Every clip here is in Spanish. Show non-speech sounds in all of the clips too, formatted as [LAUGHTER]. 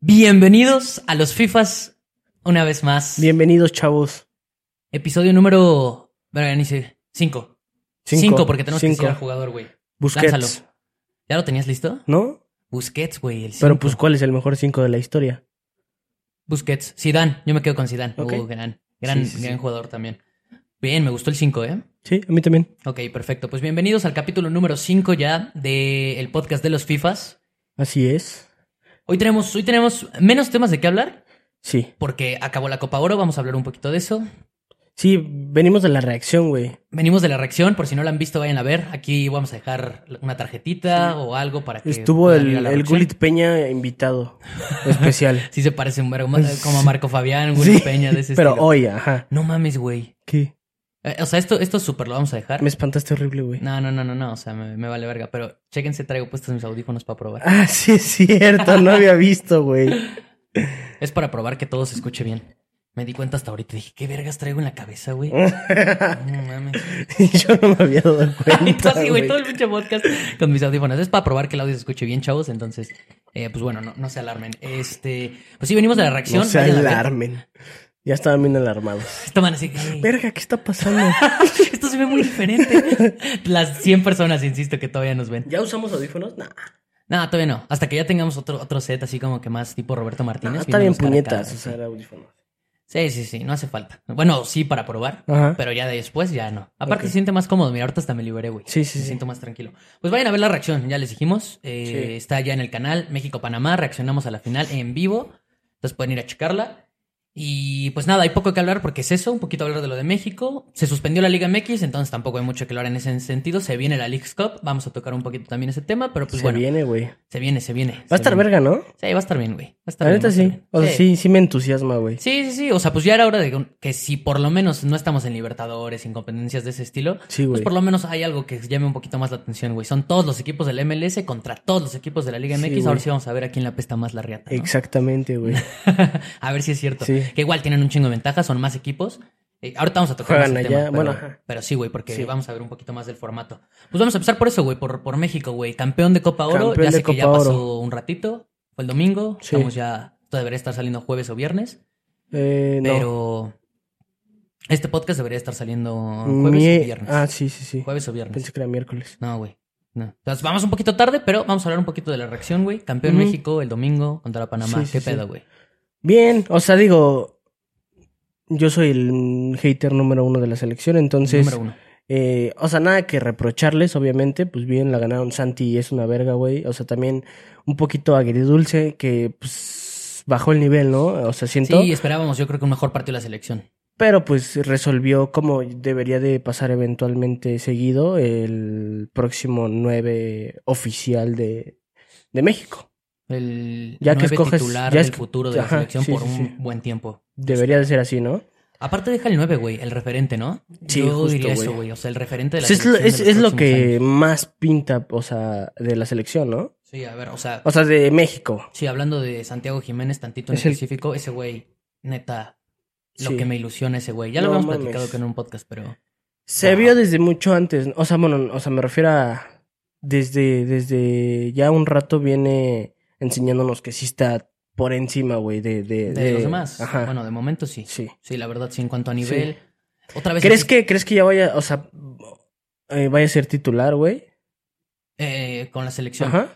Bienvenidos a los FIFAs una vez más. Bienvenidos, chavos. Episodio número. Bueno, ya ni sé. Cinco. Cinco. Cinco, porque tenemos que Cinco. decir al jugador, güey. Busquets. Lánzalo. ¿Ya lo tenías listo? ¿No? Busquets, güey. Pero pues, ¿cuál es el mejor cinco de la historia? Busquets. Zidane. Yo me quedo con Zidane. Ok. Uh, gran, gran, Sí, sí, gran sí. jugador también. Bien, me gustó el 5, ¿eh? Sí, a mí también. Ok, perfecto. Pues bienvenidos al capítulo número 5 ya del podcast de los FIFAs. Así es. Hoy tenemos, hoy tenemos menos temas de qué hablar, Sí. porque acabó la Copa Oro, vamos a hablar un poquito de eso. Sí, venimos de la reacción, güey. Venimos de la reacción, por si no la han visto, vayan a ver. Aquí vamos a dejar una tarjetita o algo para que. Estuvo el, el. Gulit Peña invitado especial. [LAUGHS] Sí se parece un vergo, como a Marco Fabián, Gullit Sí, Peña de ese Pero estilo. hoy, ajá. No mames, güey. ¿Qué? Eh, o sea, esto, esto es súper, lo vamos a dejar. Me espantaste horrible, güey. No, no, no, no, no. O sea, me, me vale verga. Pero chéquense, traigo puestos mis audífonos para probar. Ah, [LAUGHS] sí es cierto, no había visto, güey. Es para probar que todo se escuche bien. Me di cuenta hasta ahorita. Dije, ¿qué vergas traigo en la cabeza, güey? [LAUGHS] No mames. [LAUGHS] Yo no me había dado cuenta. Entonces, güey, todo el pinche podcast con mis audífonos. Es para probar que el audio se escuche bien, chavos. Entonces, eh, pues bueno, no, no se alarmen. Este, pues sí, venimos de la reacción. No se alarmen. Ya estaban bien alarmados. Estaban así. "Ey, Verga, ¿qué está pasando? [LAUGHS] Esto se ve muy diferente. Las 100 personas, insisto, que todavía nos ven. ¿Ya usamos audífonos? Nah. No, todavía no. Hasta que ya tengamos otro, otro set así como que más tipo Roberto Martínez. No, está bien puñetas usar audífonos. Sí, sí, sí, no hace falta. Bueno, sí para probar, Ajá. pero ya de después ya no. Aparte se siente más cómodo. Mira, ahorita hasta me liberé, güey. Sí, sí, Me sí. siento más tranquilo. Pues vayan a ver la reacción, ya les dijimos. Eh, Sí. Está ya en el canal México-Panamá. Reaccionamos a la final en vivo. Entonces pueden ir a checarla. Y pues nada, hay poco que hablar porque es eso, un poquito hablar de lo de México. Se suspendió la Liga MX, entonces tampoco hay mucho que hablar en ese sentido. Se viene la Leagues Cup, vamos a tocar un poquito también ese tema, pero pues Se bueno, viene, güey. se viene, se viene. Va a se estar viene. verga, ¿no? Sí, va a estar bien, güey. Va a estar La bien, neta estar sí. bien. O sea, sí, sí me entusiasma, güey. Sí, sí, sí. O sea, pues ya era hora de que- que si por lo menos no estamos en Libertadores, sin competencias de ese estilo, Sí, pues por lo menos hay algo que llame un poquito más la atención, güey. Son todos los equipos del MLS contra todos los equipos de la Liga MX. Ahora sí vamos a ver a quién le apesta más la riata. ¿no? Exactamente, güey. [LAUGHS] a ver si es cierto. Sí. Que igual tienen un chingo de ventajas, son más equipos. Eh, ahorita vamos a tocar Juegan más el allá, tema, bueno, pero, pero sí, güey, porque Sí. vamos a ver un poquito más del formato. Pues vamos a empezar por eso, güey, por, por México, güey. Campeón de Copa Oro. Campeón ya sé que ya Copa pasó Oro. un ratito. Fue el domingo. Sí. Estamos ya. Esto debería estar saliendo jueves o viernes. Eh, no. Pero este podcast debería estar saliendo jueves o viernes. Ah, sí, sí, sí. Jueves o viernes. Pensé que era miércoles. No, güey. No. Entonces vamos un poquito tarde, pero vamos a hablar un poquito de la reacción, güey. Campeón. México el domingo contra Panamá. Sí, sí, ¿Qué sí. pedo, güey? Bien, o sea, digo, yo soy el hater número uno de la selección, entonces, Número uno. eh, o sea, nada que reprocharles, obviamente, pues bien, la ganaron Santi y es una verga, güey. O sea, también un poquito agridulce que, pues, bajó el nivel, ¿no? O sea, siento. Sí, esperábamos, yo creo que un mejor partido de la selección. Pero pues resolvió como debería de pasar eventualmente seguido el próximo 9 oficial de, de México. El Ya que nueve escoges- titular ya del futuro de la selección sí, por sí, un sí. buen tiempo. Debería de ser así, ¿no? Aparte deja el 9, güey, el referente, ¿no? Sí, Yo justo, diría eso, güey. O sea, el referente de la Pues selección. es, de es lo que años. más pinta, o sea, de la selección, ¿no? Sí, a ver, o sea, O sea, de México. Sí, hablando de Santiago Jiménez, tantito en Es el- específico, ese güey, neta, lo Sí. que me ilusiona ese güey. Ya lo No habíamos mames. platicado que en un podcast, pero Se vio desde mucho antes. O sea, bueno, o sea, me refiero a. Desde, desde ya un rato viene enseñándonos que sí está por encima, güey, de, de, de, los demás, Ajá. bueno, de momento sí. sí. Sí, la verdad, sí, en cuanto a nivel. Otra vez. ¿Crees que, ¿Crees que ya vaya, o sea, eh, vaya a ser titular, güey? eh, con la selección. Ajá.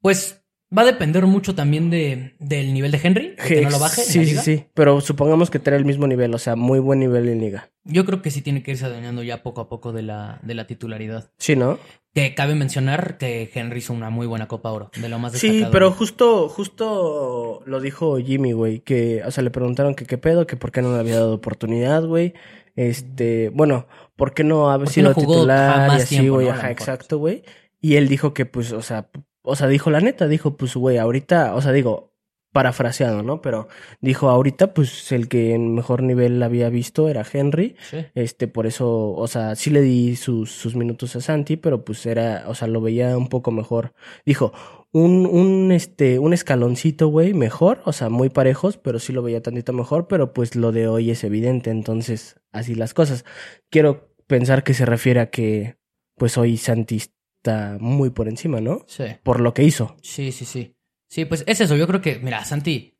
Pues va a depender mucho también de, del nivel de Henry, de que no lo baje. en Sí, la sí, liga. sí. Pero supongamos que trae el mismo nivel, o sea, muy buen nivel en liga. Yo creo que sí tiene que irse adueñando ya poco a poco de la, de la titularidad. Sí, ¿no? Que cabe mencionar que Henry hizo una muy buena Copa Oro, de lo más Sí, destacado. pero justo, justo lo dijo Jimmy, güey, que, o sea, le preguntaron que qué pedo, que por qué no le había dado oportunidad, güey. Este, bueno, ¿por qué no ha ¿Por qué sido no titular y así, güey? Ajá, mejor. exacto, güey. Y él dijo que, pues, o sea, o sea, dijo la neta, dijo, pues, güey, ahorita, o sea, digo, parafraseado, ¿no? Pero dijo, ahorita, pues, el que en mejor nivel había visto era Henry. Sí. Este, por eso, o sea, sí le di sus, sus minutos a Santi, pero pues era, o sea, lo veía un poco mejor. Dijo, un, un, este, un escaloncito, güey, mejor, o sea, muy parejos, pero sí lo veía tantito mejor, pero pues lo de hoy es evidente, entonces, así las cosas. Quiero pensar que se refiere a que, pues hoy Santi está muy por encima, ¿no? Sí. Por lo que hizo. Sí, sí, sí. Sí, pues es eso. Yo creo que, mira, a Santi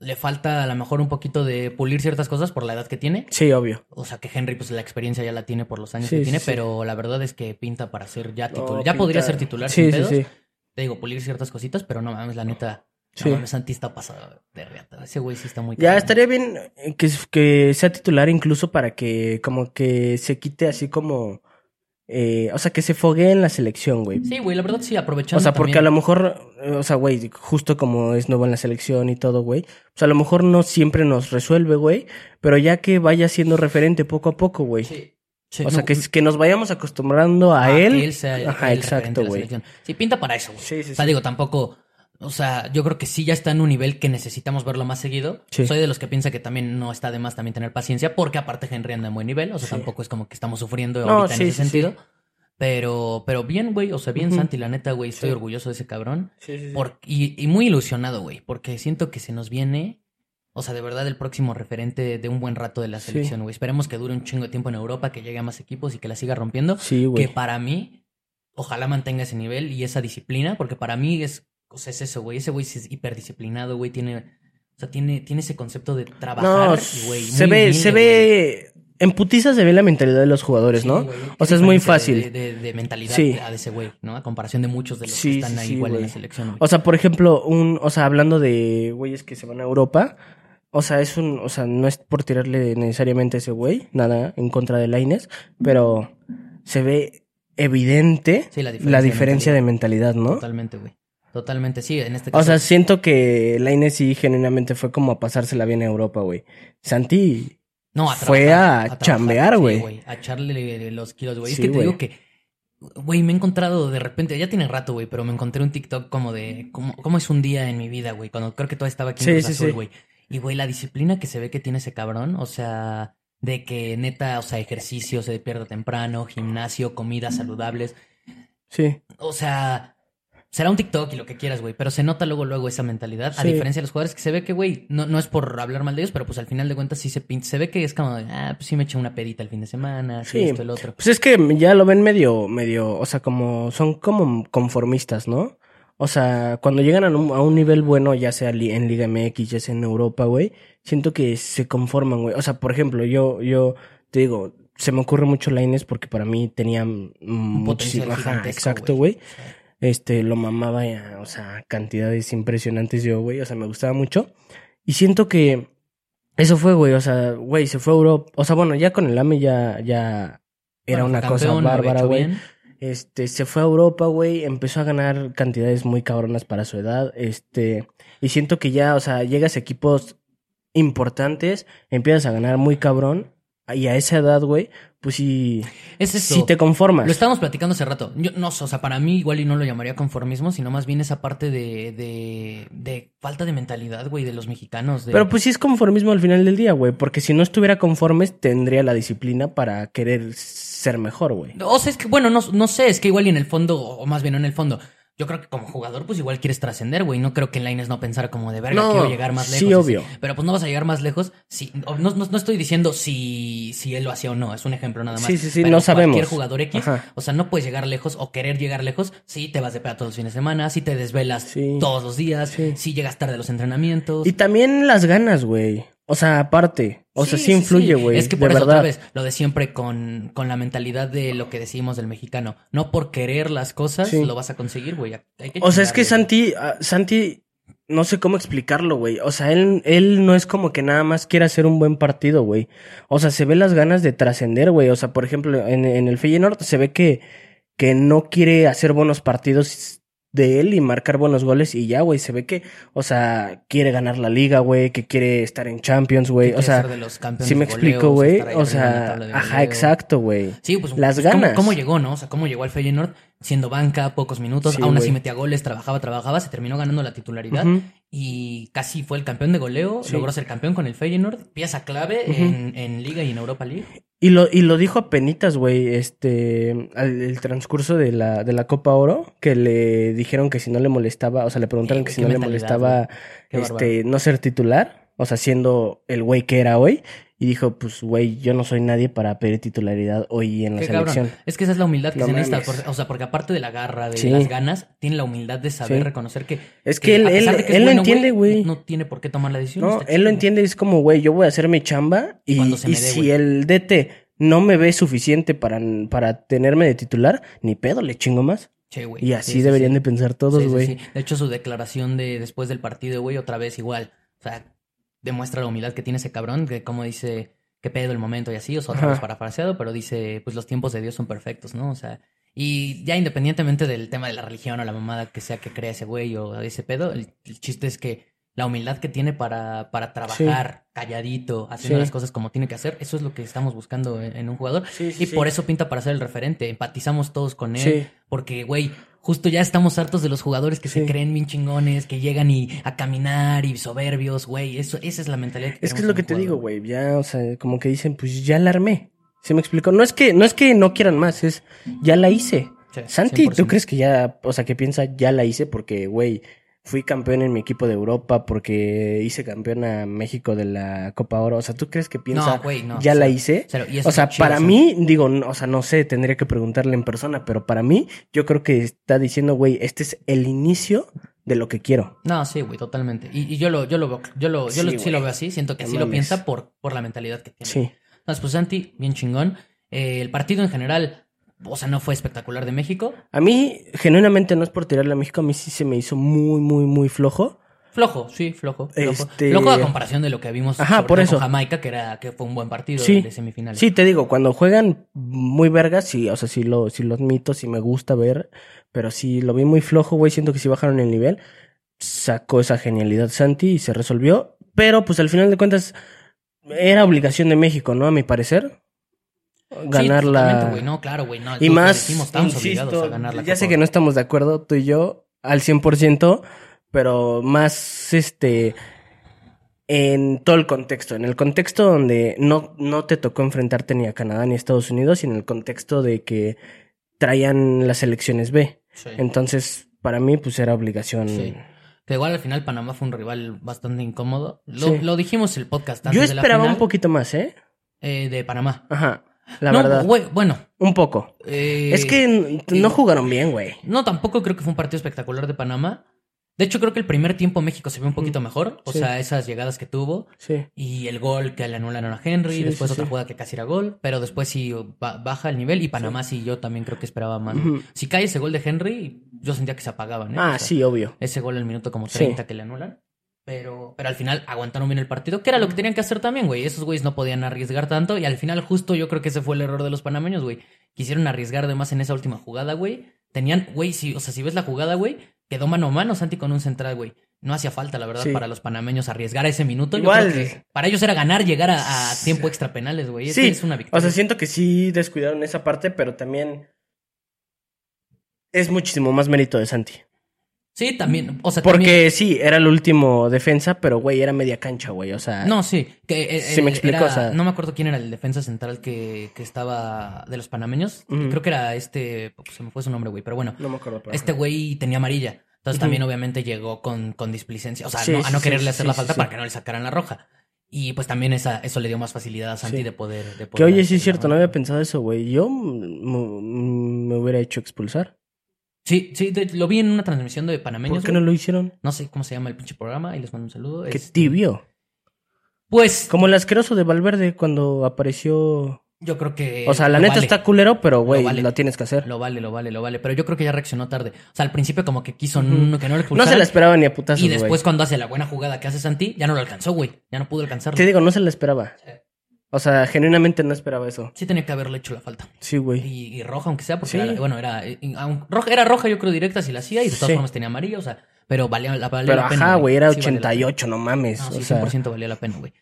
le falta a lo mejor un poquito de pulir ciertas cosas por la edad que tiene. Sí, obvio. O sea, que Henry, pues la experiencia ya la tiene por los años Sí, que sí, tiene, sí. pero la verdad es que pinta para ser ya No, titular. ya podría ser titular Sí, sin sí, pedos. sí. Te digo, pulir ciertas cositas, pero no mames, la neta. Sí. No mames, Santi está pasado de reata. Ese güey sí está muy Ya estaría bien que, que sea titular incluso para que como que se quite así como... eh, o sea, que se foguee en la selección, güey. Sí, güey, la verdad sí, aprovechando. O sea, porque a lo mejor, eh, o sea, güey, justo como es nuevo en la selección y todo, güey, pues a lo mejor no siempre nos resuelve, güey, pero ya que vaya siendo referente poco a poco, güey. Sí. Sí, O sea, que, que nos vayamos acostumbrando a, que él. sea Ajá, el exacto, güey. Sí, pinta para eso, güey. Sí, sí, O sea, sí. digo, tampoco. O sea, yo creo que sí ya está en un nivel que necesitamos verlo más seguido. Sí. Soy de los que piensa que también no está de más también tener paciencia, porque aparte Henry anda en buen nivel. O sea, Sí. tampoco es como que estamos sufriendo No, ahorita sí, en ese sentido. Pero, pero bien, güey. O sea, bien, Ujú. Santi, la neta, güey. Estoy orgulloso de ese cabrón. Sí, sí, sí. Por- y, y muy ilusionado, güey. Porque siento que se nos viene. O sea, de verdad, el próximo referente de un buen rato de la selección, güey. Esperemos que dure un chingo de tiempo en Europa, que llegue a más equipos y que la siga rompiendo Sí, güey. que para mí, ojalá mantenga ese nivel y esa disciplina, porque para mí es, o sea, es eso, güey. Ese güey es hiperdisciplinado, güey. Tiene, o sea, tiene, tiene ese concepto de trabajar, No, güey. se ve, humilde, se güey. ve... En putiza se ve la mentalidad de los jugadores, Sí, ¿no? güey, O sea, es muy fácil. De, de- de mentalidad Sí. a de ese güey, ¿no? A comparación de muchos de los Sí, que están ahí igual en la selección, güey. O sea, por ejemplo, un, o sea, hablando de güeyes que se van a Europa, o sea, es un, o sea, no es por tirarle necesariamente a ese güey, nada en contra de Laines, pero se ve evidente la diferencia la de diferencia de mentalidad, ¿no? Totalmente, güey. Totalmente, sí, en este caso. O sea, siento que Laines sí genuinamente fue como a pasársela bien a Europa, güey. Santi, No, fue trabajar, a trabajar, chambear, sí, güey. a echarle los kilos, güey. Sí, es que te digo que, güey, me he encontrado de repente, ya tiene rato, güey, pero me encontré un TikTok como de cómo, cómo es un día en mi vida, güey, cuando creo que todavía estaba aquí en Sí, Azul, güey. Y, güey, la disciplina que se ve que tiene ese cabrón, o sea, de que neta, o sea, ejercicio, se despierta temprano, gimnasio, comidas saludables. sí. O sea, será un TikTok y lo que quieras, güey, pero se nota luego, luego esa mentalidad. A diferencia de los jugadores que se ve que, güey, no, no es por hablar mal de ellos, pero pues al final de cuentas sí se pinta. Se ve que es como, de, ah, pues sí me eché una pedita el fin de semana, sí, esto, el otro. Pues es que ya lo ven medio, medio, o sea, como, son como conformistas, ¿no? O sea, cuando llegan a un, a un nivel bueno, ya sea li- en Liga MX, ya sea en Europa, güey, siento que se conforman, güey. O sea, por ejemplo, yo, yo te digo, se me ocurre mucho Laines porque para mí tenía muchísimo, ajá, exacto, güey. güey. Este, lo mamaba, ya, o sea, cantidades impresionantes yo, güey, o sea, me gustaba mucho. Y siento que eso fue, güey, o sea, güey, se fue a Europa, o sea, bueno, ya con el AME ya, ya era Bueno, una cosa bárbara, güey. Este, se fue a Europa, güey, empezó a ganar cantidades muy cabronas para su edad, este, y siento que ya, o sea, llegas a equipos importantes, empiezas a ganar muy cabrón, y a esa edad, güey, pues sí, Es eso. sí te conformas. Lo estábamos platicando hace rato. Yo no sé, o sea, para mí igual y no lo llamaría conformismo, sino más bien esa parte de, de, de falta de mentalidad, güey, de los mexicanos. de- Pero pues sí es conformismo al final del día, güey, porque si no estuviera conformes, tendría la disciplina para querer ser mejor, güey. O sea, es que, bueno, no, no sé, es que igual y en el fondo, o más bien no en el fondo, yo creo que como jugador, pues igual quieres trascender, güey. No creo que en Laines no pensara como de verga, No, quiero llegar más sí, lejos. y obvio. Pero pues no vas a llegar más lejos. Si, no, no, no estoy diciendo si, si él lo hacía o no, es un ejemplo nada más. Sí, sí, sí, Pero no sabemos. Cualquier jugador X, Ajá. o sea, no puedes llegar lejos o querer llegar lejos si te vas de peda todos los fines de semana, si te desvelas Sí. todos los días, Sí. si llegas tarde a los entrenamientos. Y también las ganas, güey. O sea, aparte. O sea, sí, sí, influye, sí. güey. Es que de por eso verdad. otra vez, lo de siempre con, con la mentalidad de lo que decimos del mexicano. No por querer las cosas Sí. lo vas a conseguir, güey. O sea, es que Santi, ah, Santi, no sé cómo explicarlo, güey. O sea, él, él no es como que nada más quiera hacer un buen partido, güey. O sea, se ve las ganas de trascender, güey. O sea, por ejemplo, en, en el Feyenoord se ve que, que no quiere hacer buenos partidos de él y marcar buenos goles y ya, güey. Se ve que, o sea, quiere ganar la liga, güey, que quiere estar en Champions, güey. O sea, si me explico, güey. O sea, ajá, exacto, güey. Sí, pues Las ¿cómo- ganas. ¿cómo, llegó, no? O sea, cómo llegó al Feyenoord siendo banca, pocos minutos, Sí, aún así metía goles, trabajaba, trabajaba, se terminó ganando la titularidad y casi fue el campeón de goleo, Sí. logró ser campeón con el Feyenoord, pieza clave en, en Liga y en Europa League. Y lo, y lo dijo a penitas, güey, este, al el transcurso de la, de la Copa Oro, que le dijeron que si no le molestaba, o sea, le preguntaron que si no le molestaba, este, no ser titular. O sea, siendo el güey que era hoy. Y dijo, pues, güey, yo no soy nadie para pedir titularidad hoy en la Qué cabrón. selección. Es que esa es la humildad que No se necesita. por- o sea, porque aparte de la garra, de Sí. las ganas, tiene la humildad de saber Sí. reconocer que. Es que él, a él, pesar de que es él lo entiende, güey. No tiene por qué tomar la decisión. No, él lo entiende, es como, güey, yo voy a hacer mi chamba y, y dé, si el DT no me ve suficiente para, para tenerme de titular, ni pedo, le chingo más. Sí, güey. Y así Sí, sí, deberían de pensar todos, güey. sí. De hecho, su declaración de después del partido, güey, otra vez igual. O sea, demuestra la humildad que tiene ese cabrón, que como dice, qué pedo el momento y así, o sea, otra vez parafraseado, pero dice, pues los tiempos de Dios son perfectos, ¿no? O sea, y ya independientemente del tema de la religión o la mamada que sea que crea ese güey o ese pedo, el, el chiste es que la humildad que tiene para, para trabajar calladito, haciendo Sí. las cosas como tiene que hacer, eso es lo que estamos buscando en, en un jugador. Sí, Y por eso pinta para ser el referente. Empatizamos todos con él. Porque, güey, justo ya estamos hartos de los jugadores que se creen bien chingones, que llegan y a caminar y soberbios, güey. Eso, esa es la mentalidad que Es que es lo que te digo, güey. Ya, o sea, como que dicen, pues ya la armé. ¿Sí me explico? No es que, no es que no quieran más, es ya la hice. Sí, Santi, 100%. ¿tú crees que ya, o sea, que piensa ya la hice porque, güey, fui campeón en mi equipo de Europa porque hice campeón a México de la Copa Oro? O sea, ¿tú crees que piensa No, güey, no. ya la hice? cero. O sea, chido, para o sea, mí, digo, no- o sea, no sé, tendría que preguntarle en persona, pero para mí, yo creo que está diciendo, güey, este es el inicio de lo que quiero. No, sí, güey, totalmente. Y, y yo lo, yo lo veo, yo lo, yo Sí, lo, sí lo veo así, siento que así lo piensa por, por la mentalidad que tiene. Sí. Entonces, pues Santi, bien chingón. Eh, el partido en general, o sea, no fue espectacular de México. A mí, genuinamente, no es por tirarle a México, a mí sí se me hizo muy, muy, muy flojo. Flojo, sí, flojo. Flojo, Este- flojo a comparación de lo que vimos Ajá, por eso. con Jamaica, que era, que fue un buen partido Sí. de, semifinales. Sí, te digo, cuando juegan muy vergas, sí, o sea, sí lo, sí lo admito, sí me gusta ver, pero sí lo vi muy flojo, güey, siento que sí bajaron el nivel. Sacó esa genialidad Santi y se resolvió, pero pues al final de cuentas era obligación de México, ¿no? A mi parecer. Ganar Sí, totalmente, la... güey. No, claro, güey. No, Y más, decimos, estamos insisto, obligados a ganar la ya sé que no estamos de acuerdo tú y yo al 100%, pero más este en todo el contexto, en el contexto donde no, no te tocó enfrentarte ni a Canadá ni a Estados Unidos y en el contexto de que traían las elecciones B. Sí. Entonces, para mí pues era obligación. Sí. Que igual al final Panamá fue un rival bastante incómodo. Lo, Sí. lo dijimos el podcast antes Yo de la esperaba final, un poquito más, ¿eh? eh, de Panamá. Ajá, la no, verdad. güey, bueno. Un poco. eh, es que sí. no jugaron bien, güey. No, tampoco creo que fue un partido espectacular de Panamá. De hecho, creo que el primer tiempo México se vio un poquito mejor. O Sí. sea, esas llegadas que tuvo. Sí. Y el gol que le anularon a Henry. Sí, después otra jugada que casi era gol. Pero después sí ba- baja el nivel. Y Panamá sí, yo también creo que esperaba más. Si cae ese gol de Henry, yo sentía que se apagaban. ¿eh? Ah, O sea, sí, obvio. Ese gol al minuto como Sí. 30 que le anulan. Pero, pero al final aguantaron bien el partido, que era lo que tenían que hacer también, güey. Esos güeyes no podían arriesgar tanto. Y al final, justo yo creo que ese fue el error de los panameños, güey. Quisieron arriesgar de más en esa última jugada, güey. Tenían, güey, si, o sea, si ves la jugada, güey, quedó mano a mano Santi con un central, güey. No hacía falta, la verdad, Sí. para los panameños arriesgar a ese minuto. Yo Igual. creo que para ellos era ganar, llegar a, a tiempo extra penales, güey. Sí, es una victoria. O sea, siento que sí descuidaron esa parte, pero también es muchísimo más mérito de Santi. Sí, también. O sea, Porque también- sí, era el último defensa, pero güey, era media cancha, güey. O sea, No, sí. Que, eh, Sí me explico, era- o sea- No me acuerdo quién era el defensa central que, que estaba de los panameños. Creo que era este. pues, se me fue su nombre, güey. Pero bueno, no me acuerdo. pero- este güey tenía amarilla. Entonces también, obviamente, llegó con, con displicencia. O sea, Sí, no- a no sí, quererle sí, hacer la falta para que no le sacaran la roja. Y pues también esa, eso le dio más facilidad a Santi de poder. De Que poder oye, sí es cierto, no había pensado eso, güey. Yo me hubiera hecho expulsar. Sí, sí, de- lo vi en una transmisión de ¿Por panameños. qué no lo hicieron? No sé cómo se llama el pinche programa y les mando un saludo. Qué Este, tibio. Pues Como el asqueroso de Valverde cuando apareció. yo creo que. O sea, la lo neta vale. está culero, pero güey, lo, vale. tienes que hacer. Lo vale, lo vale, lo vale. Pero yo creo que ya reaccionó tarde. O sea, al principio como que quiso n- que no le No expulsaran. se la esperaba ni a putazos, Y después cuando hace la buena jugada que hace Santi, ya no lo alcanzó, güey. Ya no pudo alcanzarlo. Te digo, no se la esperaba. Sí. O sea, genuinamente no esperaba eso. Sí tenía que haberle hecho la falta. Sí, güey. Y, y roja, aunque sea, porque Sí. era, bueno, era, eh, aun- roja, era roja, yo creo, directa si la hacía, y de todas Sí. formas tenía amarilla, o sea, pero valía, la, valía Pero la pena. ajá, güey, era Sí, valía la pena. 88, no mames. No, o sí, sea, 100% valía la pena, güey.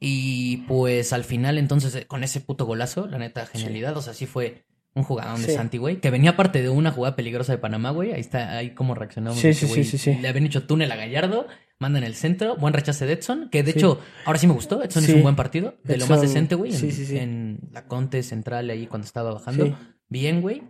Y pues al final, entonces, eh, con ese puto golazo, la neta, genialidad. O sea, sí fue un jugador de Sí. Santi, güey. Que venía parte de una jugada peligrosa de Panamá, güey. Ahí está, ahí como reaccionamos. Sí, sí, sí. Le habían hecho túnel a Gallardo, mandan el centro, buen rechace de Edson. Que de hecho, ahora sí me gustó. Edson hizo un buen partido. De lo más decente, güey. En, sí, sí, sí. en la Conte central ahí cuando estaba bajando. Bien, güey.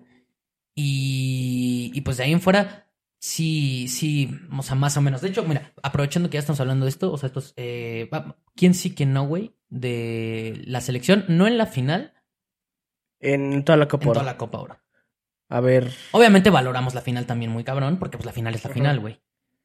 Y, y pues de ahí en fuera, sí, sí, o sea, más o menos. De hecho, mira, aprovechando que ya estamos hablando de esto, o sea, estos, eh, ¿quién sí, quién no, güey? De la selección, no en la final, En toda la en Copa toda Oro. la Copa Oro. A ver. Obviamente valoramos la final también muy cabrón, porque pues la final es la final, güey.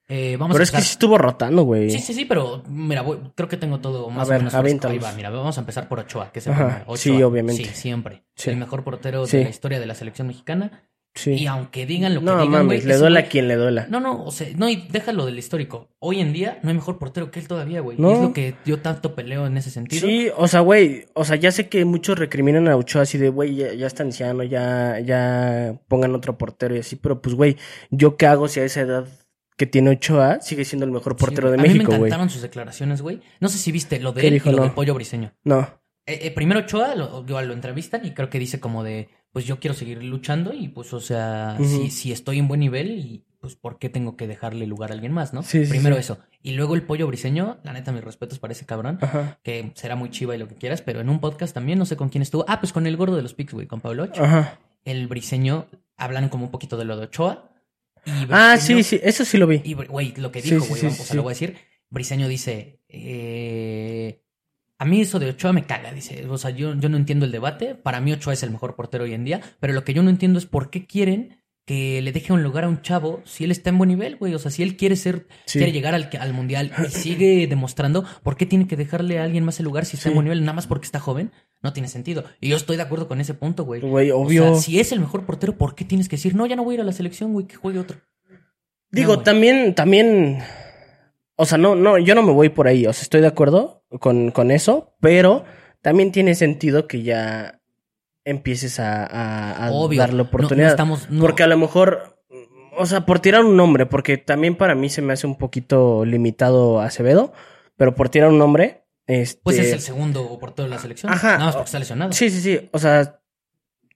Eh, vamos Pero a es que sí estuvo rotando, güey. Sí, sí, sí, pero mira, voy- creo que tengo todo más ver, o menos. Ahí va, mira, vamos a empezar por Ochoa, que es el. Ochoa, sí, obviamente. Sí, siempre. Sí. El mejor portero Sí. de la historia de la selección mexicana. Sí. Y aunque digan lo que no digan, mames, güey, le duela a quien le duela. No, no, o sea, no, y déjalo del histórico. Hoy en día no hay mejor portero que él todavía, güey. No. Y es lo que yo tanto peleo en ese sentido. Sí, o sea, güey, o sea, ya sé que muchos recriminan a Ochoa así de, güey, ya, ya está anciano, ya, ya pongan otro portero y así, pero pues, güey, ¿yo qué hago si a esa edad que tiene Ochoa sigue siendo el mejor Sí, portero güey. de A México, me güey? encantaron sus declaraciones, güey. No sé si viste lo de ¿Qué él dijo? y lo No. del pollo briseño. No, Eh, eh, primero Ochoa lo, lo entrevistan y creo que dice como de, pues yo quiero seguir luchando y pues, o sea, si, si estoy en buen nivel y pues, ¿por qué tengo que dejarle lugar a alguien más, no? Sí, primero sí. eso. Y luego el pollo briseño, la neta, mis respetos para ese cabrón, ajá, que será muy chiva y lo que quieras, pero en un podcast también, no sé con quién estuvo. Ah, pues con el gordo de los Pics, güey, con Pablo Ocho. ajá. El briseño, hablan como un poquito de lo de Ochoa. Y Ah, sí, sí, eso sí lo vi. y, güey, lo que dijo, güey, sí, o sea, lo voy a decir. Briseño dice, eh, a mí eso de Ochoa me caga, dice, o sea, yo, yo no entiendo el debate, para mí Ochoa es el mejor portero hoy en día, pero lo que yo no entiendo es por qué quieren que le deje un lugar a un chavo si él está en buen nivel, güey, o sea, si él quiere ser, Sí. quiere llegar al, al mundial y sigue [LAUGHS] demostrando, ¿por qué tiene que dejarle a alguien más el lugar si está en buen nivel, nada más porque está joven? No tiene sentido. Y yo estoy de acuerdo con ese punto, güey. Güey, O obvio. sea, si es el mejor portero, ¿por qué tienes que decir, no, ya no voy a ir a la selección, güey, que juegue otro? Digo, No, también, también, o sea, no, no, yo no me voy por ahí, o sea, estoy de acuerdo con, con eso, pero también tiene sentido que ya empieces a, a- a Obvio. darle No- no oportunidad. estamos- no- Porque a lo mejor, o sea, por tirar un nombre, porque también para mí se me hace un poquito limitado Acevedo, pero por tirar un nombre, este... Pues es el segundo portero de la selección. Ajá. Nada más porque está lesionado. Sí, sí, sí, o sea,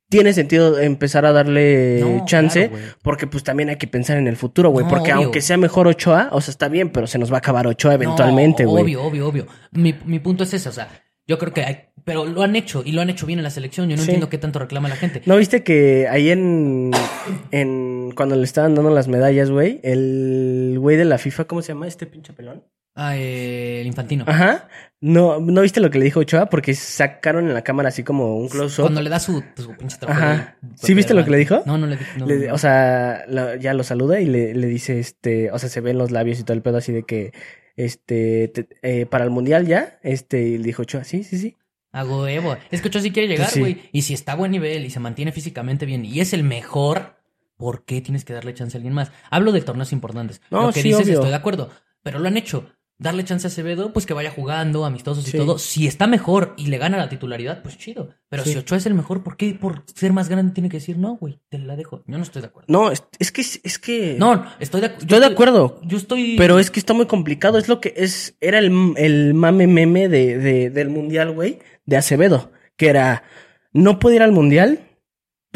tiene sentido empezar a darle No, chance. claro. Porque pues también hay que pensar en el futuro, güey. No, porque obvio. aunque sea mejor Ochoa, o sea, está bien, pero se nos va a acabar Ochoa eventualmente, No, güey. obvio, obvio, obvio. Mi, mi punto es ese, o sea, yo creo que hay, pero lo han hecho y lo han hecho bien en la selección. Yo no Sí. entiendo qué tanto reclama la gente. ¿No viste que ahí en, en cuando le estaban dando las medallas, güey, el güey de la FIFA, ¿cómo se llama este pinche pelón? Ah, eh, el infantino. Ajá. No, ¿no viste lo que le dijo Ochoa? Porque sacaron en la cámara así como un close-up. Cuando le da su, su pinche trofeo. Ajá. ¿Sí viste lo que le dijo? No, no le dije. no, Le- no. o sea, la- ya lo saluda y le, le dice, este, o sea, se ven los labios y todo el pedo así de que, este, te- eh, para el mundial ya, este, y le dijo Ochoa, sí, sí, sí. Hago Evo. Es que Ochoa sí quiere llegar, Sí. güey. Y si está a buen nivel y se mantiene físicamente bien y es el mejor, ¿por qué tienes que darle chance a alguien más? Hablo de torneos importantes. No, Lo que sí, dices obvio. estoy de acuerdo. Pero lo han hecho. Darle chance a Acevedo, pues que vaya jugando, amistosos y todo. Si está mejor y le gana la titularidad, pues chido. Pero Sí. si Ochoa es el mejor, ¿por qué por ser más grande tiene que decir no, güey? Te la dejo. Yo no estoy de acuerdo. No, es, es que, es que... No, estoy de, yo Estoy de acuerdo, Yo estoy. pero es que está muy complicado. Es lo que es, era el, el mame meme de, de- del mundial, güey, de Acevedo, que era, no puede ir al mundial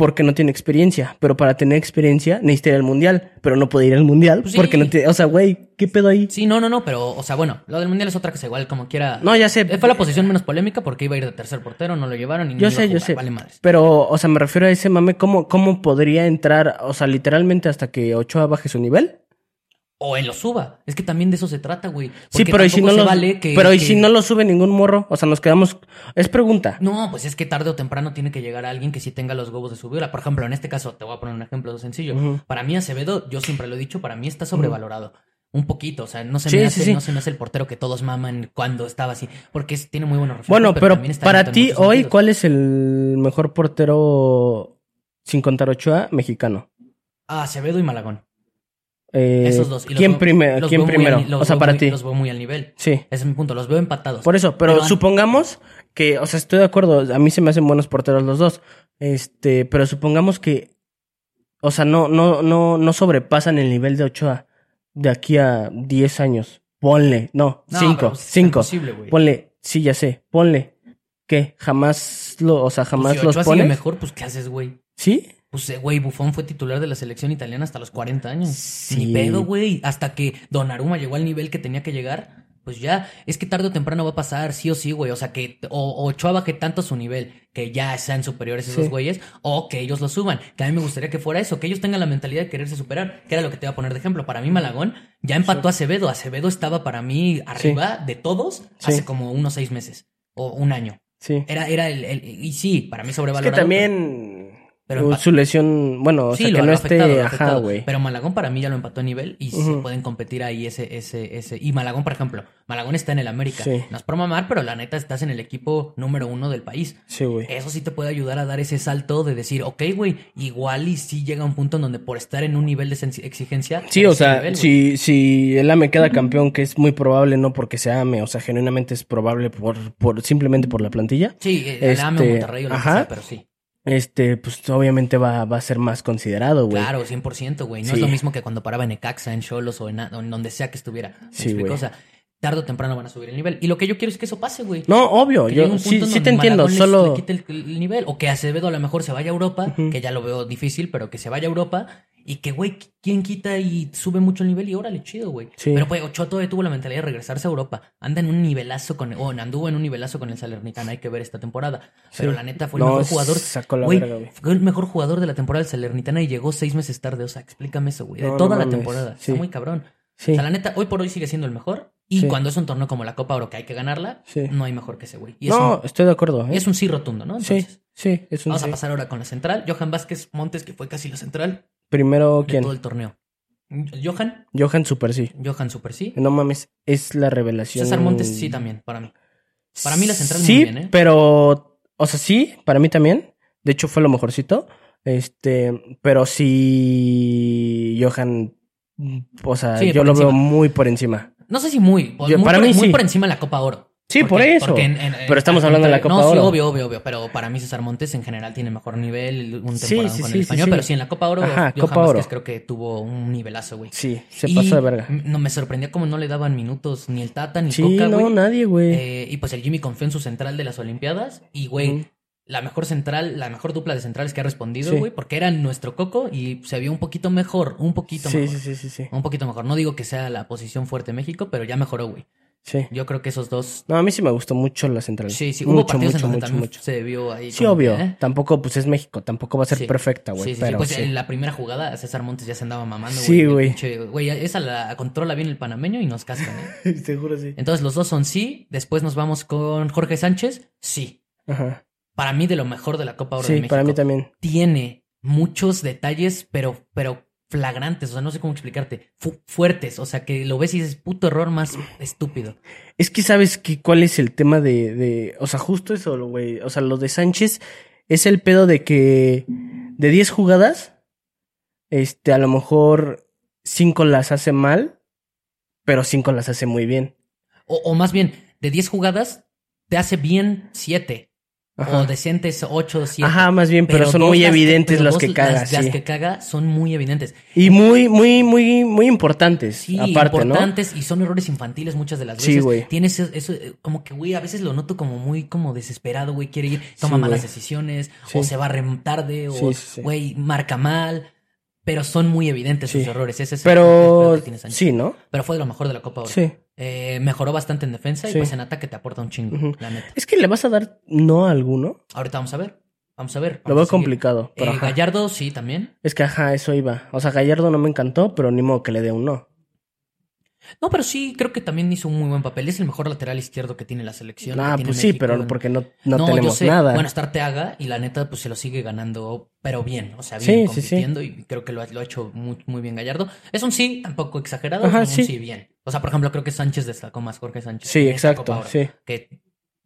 porque no tiene experiencia, pero para tener experiencia necesita ir al mundial, pero no puede ir al mundial Pues sí. porque no tiene, o sea, güey, ¿qué pedo ahí? Sí, no, no, no, pero, o sea, bueno, lo del mundial es otra cosa, igual, como quiera. No, ya sé. Eh, Fue la posición menos polémica porque iba a ir de tercer portero, no lo llevaron y no Yo iba sé, yo sé. Vale madres. Pero, o sea, me refiero a ese mame, ¿cómo, ¿cómo podría entrar, o sea, literalmente hasta que Ochoa baje su nivel? O él lo suba. Es que también de eso se trata, güey. Sí, pero ¿y si no lo, vale que- pero ¿y que- si no lo sube ningún morro? O sea, nos quedamos, es pregunta. No, pues es que tarde o temprano tiene que llegar alguien que sí tenga los huevos de subirla. Por ejemplo, en este caso, te voy a poner un ejemplo sencillo. Para mí, Acevedo, yo siempre lo he dicho, para mí está sobrevalorado. Un poquito, o sea, no se, Sí, me hace, sí. no se me hace el portero que todos maman cuando estaba así. Porque es- tiene muy buenos reflejos. Bueno, pero también está para ti, hoy, sentidos. ¿cuál es el mejor portero, sin contar Ochoa, mexicano? Acevedo y Malagón. Eh, Esos dos. Y ¿Quién, veo- ¿quién primero? al O sea, para muy- ti. Los veo muy al nivel. Sí. Ese es mi punto, los veo empatados. Por eso, pero, Pero supongamos que, o sea, estoy de acuerdo, a mí se me hacen buenos porteros los dos. Este, pero supongamos que, o sea, no, no, no, no sobrepasan el nivel de Ochoa de aquí a 10 años. Ponle, no, No, 5, pero es 5. imposible, güey. Ponle, sí, ya sé, ponle. ¿Qué? Jamás lo, o sea, Pues jamás si los Ochoa mejor, pues ¿qué haces, güey? ¿Sí? Pues, eh, güey, Buffon fue titular de la selección italiana hasta los 40 años. Sí. Ni pedo, güey. Hasta que Donnarumma llegó al nivel que tenía que llegar. pues ya, es que tarde o temprano va a pasar, sí o sí, güey. O sea, que o, o Ochoa baje tanto su nivel que ya sean superiores esos Sí. güeyes, o que ellos lo suban. Que a mí me gustaría que fuera eso, que ellos tengan la mentalidad de quererse superar, que era lo que te iba a poner de ejemplo. Para mí, Malagón ya empató a Acevedo. Acevedo estaba para mí arriba de todos Sí. hace como unos seis meses o un año. Sí. Era, era el, el- y sí, para mí Es sobrevalorado. que también pero uh, su lesión, bueno, o Sí, sea, lo que no afectado, esté, ajá, afectado. güey. Pero Malagón para mí ya lo empató a nivel y se Ujú. pueden competir ahí ese, ese, ese. Y Malagón, por ejemplo, Malagón está en el América. Sí. No es por mamar, pero la neta estás en el equipo número uno del país. Sí, güey. Eso sí te puede ayudar a dar ese salto de decir, ok, güey, igual y sí llega un punto en donde por estar en un nivel de exigencia. Sí, o sea, nivel, si, si el AME queda campeón, que es muy probable, no porque se ame, o sea, genuinamente es probable por, por simplemente por la plantilla, Sí, el AME o este, Monterrey o lo que ajá. sea, pero sí. Este, pues obviamente va, va a ser más considerado, güey. Claro, 100%, güey. No Sí. es lo mismo que cuando paraba en Ecaxa, en Cholos o en, donde sea que estuviera. ¿Me Sí, explico? güey. O sea, tarde o temprano van a subir el nivel. Y lo que yo quiero es que eso pase, güey. No, obvio, Que yo un sí, sí te entiendo, les- solo... le quite el, el nivel. O que Acevedo a lo mejor se vaya a Europa, que ya lo veo difícil, pero que se vaya a Europa. Y que, güey, ¿quién quita y sube mucho el nivel? Y órale, chido, güey. Sí. Pero, pues, Ochoa todavía tuvo la mentalidad de regresarse a Europa. Anda en un nivelazo con... O anduvo en un nivelazo con el Salernitana. Hay que ver esta temporada. Pero la neta fue el No, mejor jugador. sacó la verga, güey. fue el mejor jugador de la temporada del Salernitana y llegó seis meses tarde. O sea, explícame eso, güey. De no toda la temporada. Sí. Está muy cabrón. O sea, la neta, hoy por hoy sigue siendo el mejor. Y cuando es un torneo como la Copa Oro que hay que ganarla, no hay mejor que ese güey. No, un- estoy de acuerdo, ¿eh? y es un sí rotundo, ¿no? Entonces, sí, es un vamos a pasar ahora con la central. Johan Vázquez Montes, que fue casi la central Primero, de ¿quién? todo el torneo. Johan, Johan Super sí. Johan Super sí. No mames, es la revelación. César Montes sí también, para mí. Para mí la central sí, muy bien, ¿eh? pero, o sea, sí, para mí también. De hecho, fue lo mejorcito. Este, pero sí, Johan, o sea, Sí, yo lo veo muy por encima. No sé si muy. Yo- muy para por, mí muy sí. por encima de la Copa Oro. Sí, por eso. en- en- Pero estamos hablando de la Copa no, Oro. sí, obvio, obvio, obvio. Pero para mí César Montes en general tiene mejor nivel, un temporada sí, con sí, el sí, español. Pero sí, en la Copa Oro, Ajá, Johan Copa Oro. creo que tuvo un nivelazo, güey. Sí, se Y pasó de verga. No me sorprendía cómo no le daban minutos ni el Tata ni Sí, Coca, no, güey. nadie, güey. Eh, y pues el Jimmy confió en su central de las Olimpiadas. Y, güey, la mejor central, la mejor dupla de centrales que ha respondido, güey, porque era nuestro coco y se vio un poquito mejor, un poquito sí, mejor. sí, sí, sí, sí, Un poquito mejor. No digo que sea la posición fuerte de México, pero ya mejoró, güey. Sí. Yo creo que esos dos. No, a mí sí me gustó mucho la central. Sí, sí, hubo mucho, partidos mucho, en donde mucho, se vio ahí. Sí, obvio. que, ¿eh? Tampoco, pues es México. Tampoco va a ser Sí. perfecta, güey. Sí, sí, sí. pero Pues sí. en la primera jugada, César Montes ya se andaba mamando, güey. Sí, güey. Güey, esa la controla bien el panameño y nos cascan, ¿eh? [LAUGHS] Seguro sí. Entonces los dos son sí. Después nos vamos con Jorge Sánchez. Sí. Ajá. Para mí, de lo mejor de la Copa Oro de Sí, México. para mí también. Tiene muchos detalles, pero, pero flagrantes. O sea, no sé cómo explicarte. Fu- fuertes. O sea, que lo ves y dices, puto error más estúpido. Es que sabes que cuál es el tema de, de, o sea, justo eso, güey. O sea, lo de Sánchez es el pedo de que de 10 jugadas, este, a lo mejor 5 las hace mal, pero 5 las hace muy bien. O, o más bien, de 10 jugadas, te hace bien 7. Ajá. O decentes 8 o 7. Ajá, más bien, pero, son muy las evidentes pero las que caga, Las, las sí. que caga son muy evidentes. Y muy, muy, muy, muy importantes, Sí, aparte, ¿no? importantes y son errores infantiles muchas de las Sí, veces. güey. Tienes eso, como que, güey, a veces lo noto como muy como desesperado, güey, quiere ir, toma Sí, malas decisiones, Sí. o se va re tarde, o, Sí, sí, sí. güey, marca mal, pero son muy evidentes sus Sí. errores. Ese es Pero el que tiene Sánchez. sí, ¿no? Pero fue de lo mejor de la Copa ahora. Sí. Eh, mejoró bastante en defensa y pues en ataque te aporta un chingo, la neta. Es que le vas a dar no a alguno. Ahorita vamos a ver. Vamos a ver. Lo vamos veo a seguir. complicado, pero Eh. Gallardo, sí, también. Es que ajá, eso iba. O sea, Gallardo no me encantó, pero ni modo que le dé un no. No, pero sí, creo que también hizo un muy buen papel. Es el mejor lateral izquierdo que tiene la selección. Ah, pues sí, México pero en- porque no, no, tenemos sé. nada. Bueno, está Arteaga y la neta, pues se lo sigue ganando, pero bien. O sea, Sí, bien sí, sí. compitiendo y creo que lo, ha- lo ha hecho muy, muy bien Gallardo. Es un sí, tampoco exagerado, Ajá, es un sí bien. O sea, por ejemplo, creo que Sánchez destacó más Jorge Sánchez. sí, exacto, Copa sí. Que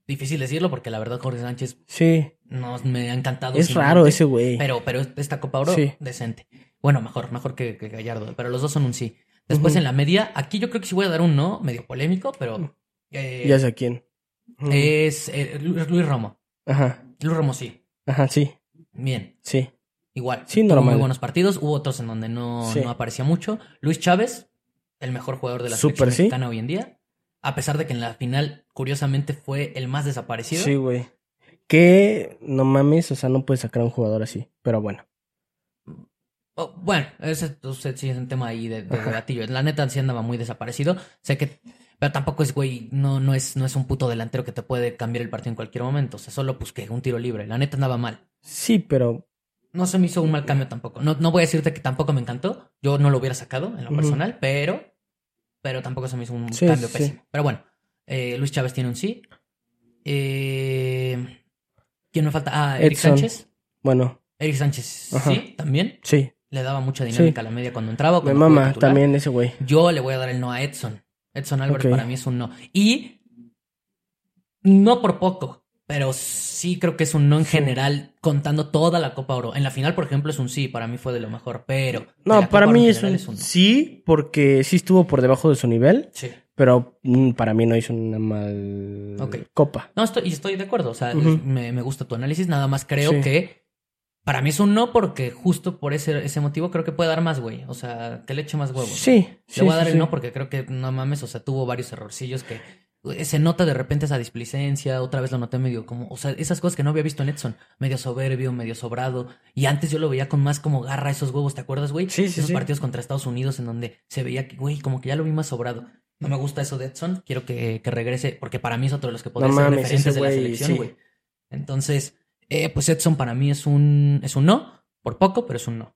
difícil decirlo porque la verdad Jorge Sánchez Sí. no me ha encantado. Es raro ese güey. Pero, pero esta Copa Oro, Sí. decente. Bueno, mejor, mejor que, que Gallardo, pero los dos son un sí. Después en la media, aquí yo creo que sí voy a dar un no, medio polémico, pero eh, Ya sé quién. Es eh, Lu- Luis Romo. Ajá. Luis Romo sí, Ajá, sí. bien. Sí. Igual. Sí, normal. muy buenos partidos. Hubo otros en donde no, Sí. no aparecía mucho. Luis Chávez, el mejor jugador de la Súper, selección sí. mexicana hoy en día. A pesar de que en la final, curiosamente, fue el más desaparecido. Sí, güey. Que no mames, o sea, no puedes sacar a un jugador así. Pero bueno. Oh, bueno, ese sí es un tema ahí de, de Ajá. debatillo. La neta sí andaba muy desaparecido. Sé que. Pero tampoco es, güey, no, no, es, no es un puto delantero que te puede cambiar el partido en cualquier momento. O sea, solo pues que un tiro libre. La neta andaba mal. Sí, pero No se me hizo un mal cambio tampoco. No, no voy a decirte que tampoco me encantó. Yo no lo hubiera sacado en lo personal, pero, pero tampoco se me hizo un Sí, cambio sí, pésimo. Pero bueno, eh, Luis Chávez tiene un sí. Eh, ¿Quién me falta? Ah, Eric Edson. Sánchez. bueno, Eric Sánchez, Ajá. sí, también. sí. Le daba mucha dinámica a la media cuando entraba. Me cuando jugaba mama también ese güey. Yo le voy a dar el no a Edson. Edson Álvarez para mí es un no. Y no por poco, pero sí creo que es un no en general, contando toda la Copa Oro. En la final, por ejemplo, es un sí, para mí fue de lo mejor, pero. No, para Copa mí es un, sí, porque sí estuvo por debajo de su nivel, Sí. pero mm, para mí no hizo una mal Ok. copa. No, estoy, estoy de acuerdo. O sea, me, me gusta tu análisis. Nada más creo Sí. que para mí es un no, porque justo por ese, ese motivo creo que puede dar más, güey. O sea, que le eche más huevos. Sí, Le sí, voy a sí, dar el sí. no porque creo que no mames, o sea, tuvo varios errorcillos que se nota de repente esa displicencia, otra vez lo noté medio como, o sea, esas cosas que no había visto en Edson, medio soberbio, medio sobrado, y antes yo lo veía con más como garra esos huevos, ¿te acuerdas, güey? Sí, sí, Esos sí. partidos contra Estados Unidos en donde se veía que, güey, como que ya lo vi más sobrado. No me gusta eso de Edson, quiero que, que regrese, porque para mí es otro de los que podría No ser mames, referentes de la selección, sí. güey. Entonces, eh, pues Edson para mí es un, es un no, por poco, pero es un no.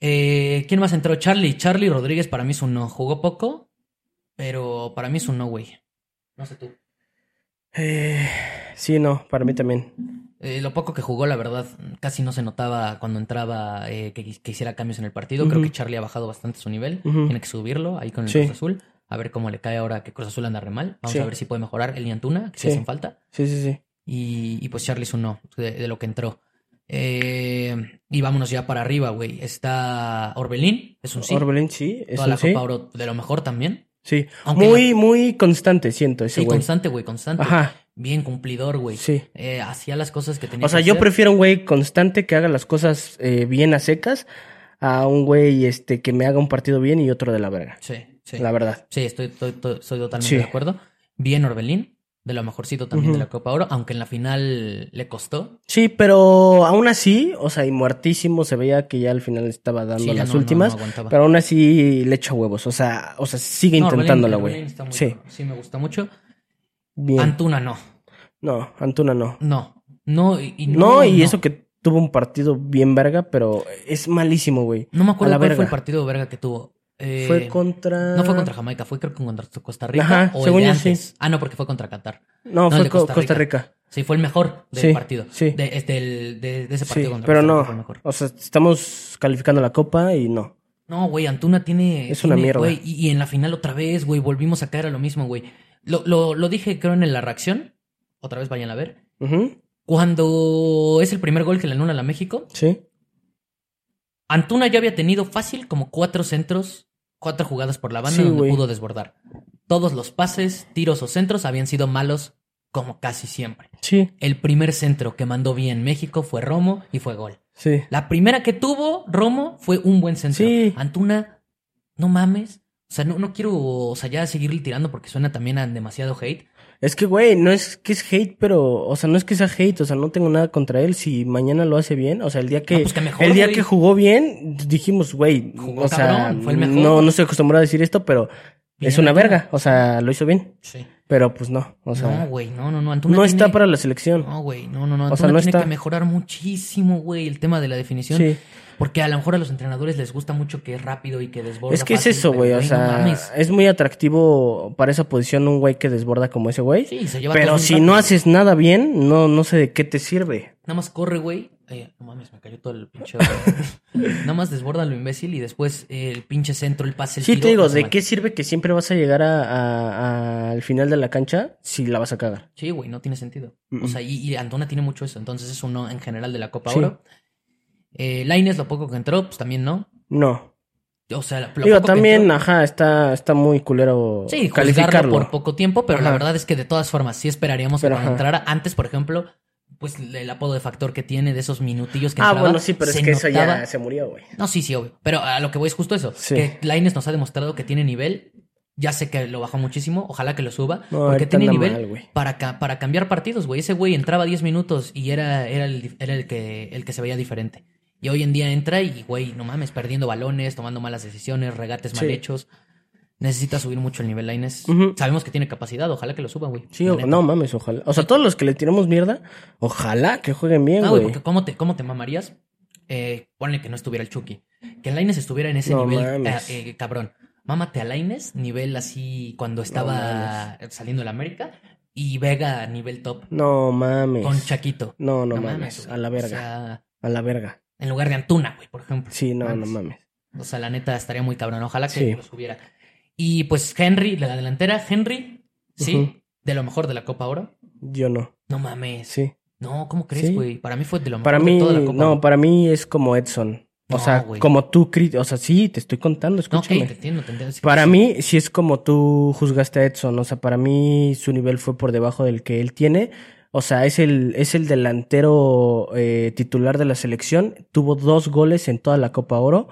Eh, ¿Quién más entró? Charlie. Charlie Rodríguez para mí es un no. Jugó poco, pero para mí es un no, güey. No sé tú. Eh, sí, no, para mí también. Eh, lo poco que jugó, la verdad, casi no se notaba cuando entraba eh, que, que hiciera cambios en el partido. Creo que Charlie ha bajado bastante su nivel. Tiene que subirlo ahí con el Sí. Cruz Azul. A ver cómo le cae ahora que Cruz Azul anda re mal. Vamos Sí. a ver si puede mejorar el Antuna, que sí Sí. hacen falta. Sí, sí, sí. Y, y pues Charlie es un no, de, de lo que entró. Eh, y vámonos ya para arriba, güey. Está Orbelín, es un sí. Orbelín, sí, es Toda un la sí. Copa Oro de lo mejor también. Sí, Aunque muy, muy constante siento ese Sí, güey. constante, güey, constante. Ajá, Bien cumplidor, güey. sí. Eh, hacía las cosas que tenía O sea, que yo hacer. prefiero un güey constante que haga las cosas eh, bien a secas a un güey este que me haga un partido bien y otro de la verga. Sí, sí. La verdad. Sí, estoy, estoy, estoy- estoy totalmente Sí. de acuerdo. Bien Orbelín, de lo mejorcito también de la Copa Oro, aunque en la final le costó. Sí, pero aún así, o sea, y muertísimo se veía que ya al final estaba dando Sí, las no- últimas, no pero aún así le echa huevos, o sea, o sea, sigue intentándola, güey. Sí, bueno. Sí, me gusta mucho. bien. Antuna no. no, Antuna no. No. No, y, y No, y eso que tuvo un partido bien verga, pero es malísimo, güey. No me acuerdo cuál fue el partido verga que tuvo. Eh, Fue contra... No fue contra Jamaica, fue creo que contra Costa Rica Ajá, o el según de yo sí. antes. Ah, no, porque fue contra Qatar. No, No, el fue de Costa Costa, Rica. Sí, fue el mejor del Sí, partido. sí. De, es del- de, de ese partido contra pero Costa no. Rica fue el mejor. O sea, estamos calificando la copa y no. No, güey, Antuna tiene. Es una mierda. güey, y, y en la final otra vez, güey, volvimos a caer a lo mismo, güey. Lo, lo, lo dije, creo, en la reacción. Otra vez vayan a ver. Cuando es el primer gol que le anulan a México, Sí. Antuna ya había tenido fácil como cuatro centros, cuatro jugadas por la banda Sí, donde pudo desbordar. Todos los pases, tiros o centros habían sido malos, como casi siempre. Sí, El primer centro que mandó bien México fue Romo y fue gol. sí. La primera que tuvo Romo fue un buen centro. Sí. Antuna, no mames. O sea, no, no quiero, o sea, ya seguirle tirando porque suena también a demasiado hate. Es que, güey, no es que es hate, pero, o sea, no es que sea hate, o sea, no tengo nada contra él. Si mañana lo hace bien, o sea, el día que, No, pues que mejor, el día güey. que jugó bien, dijimos, güey, Jugó o sea, fue el mejor. no, no estoy acostumbrado a decir esto, pero es una verga, o sea, lo hizo bien, Sí. pero pues no, o sea, no, no, güey, no, no, no. Antuna está tiene- para la selección. No, güey, no, no, no. O Antuna sea, no tiene está. que mejorar muchísimo, güey, el tema de la definición. Sí. Porque a lo mejor a los entrenadores les gusta mucho que es rápido y que desborda. Es que es eso, güey, o no sea, es muy atractivo para esa posición un güey que desborda como ese güey. Sí, se lleva Pero si no haces nada bien, no, no sé de qué te sirve. Nada más corre, güey. Eh, no mames, me cayó todo el pinche. [LAUGHS] Nada más desborda lo imbécil y después eh, el pinche centro, el pase, el Sí, tiro, te digo, ¿de qué sirve que siempre vas a llegar a, a- a- al final de la cancha si la vas a cagar? Sí, güey, no tiene sentido. Mm, O sea, y, y Antuna tiene mucho eso. Entonces es un no en general de la Copa Sí. Oro. Eh, Lainez, lo poco que entró, pues también no. No. O sea, lo Digo, poco que también, entró- ajá, está, está muy culero Sí, calificarlo. por poco tiempo, pero la verdad es que de todas formas sí esperaríamos Pero, que cuando entrara antes, por ejemplo, pues el apodo de factor que tiene de esos minutillos que Ah, entraba, bueno, sí, pero es que eso notaba- ya se murió, güey. No, sí, sí, obvio. Pero a lo que voy es justo eso. Sí. Que Laines nos ha demostrado que tiene nivel. Ya sé que lo bajó muchísimo. Ojalá que lo suba. No, porque tiene nivel mal, para, ca- para cambiar partidos, güey. Ese güey entraba 10 minutos y era, era, el, era el, que, el que se veía diferente. Y hoy en día entra y, güey, no mames, perdiendo balones, tomando malas decisiones, regates mal hechos. Necesita subir mucho el nivel Laines. Sabemos que tiene capacidad, ojalá que lo suba, güey. Sí, La o- neta. no mames, ojalá. O sea, todos los que le tiramos mierda, ojalá que jueguen bien, Ah, güey, güey. porque ¿cómo te, cómo te mamarías? Eh, ponle que no estuviera el Chucky. Que Laines estuviera en ese No nivel, eh, eh, cabrón. Mámate a Laines, nivel así cuando estaba saliendo el América. Y Vega a nivel top. No mames. Con Chaquito. No, no, mames. A la O verga. sea, A la verga. en lugar de Antuna, güey, por ejemplo. Sí, no, no Mames. mames. O sea, la neta estaría muy cabrón. Ojalá que Sí. lo subiera. Y pues Henry, de la delantera, Henry, sí, de lo mejor de la Copa Oro. Yo no. No mames. Sí. No, ¿cómo crees, Sí. güey? Para mí fue de lo mejor Para de mí, toda la Copa no, Oro. para mí es como Edson. O No, sea, como tú, o sea, sí, te estoy contando, No, escúchame. te entiendo, te entiendo. Sí, Para sí. mí, sí es como tú juzgaste a Edson. O sea, para mí su nivel fue por debajo del que él tiene. O sea, es el, es el delantero eh, titular de la selección. Tuvo dos goles en toda la Copa Oro.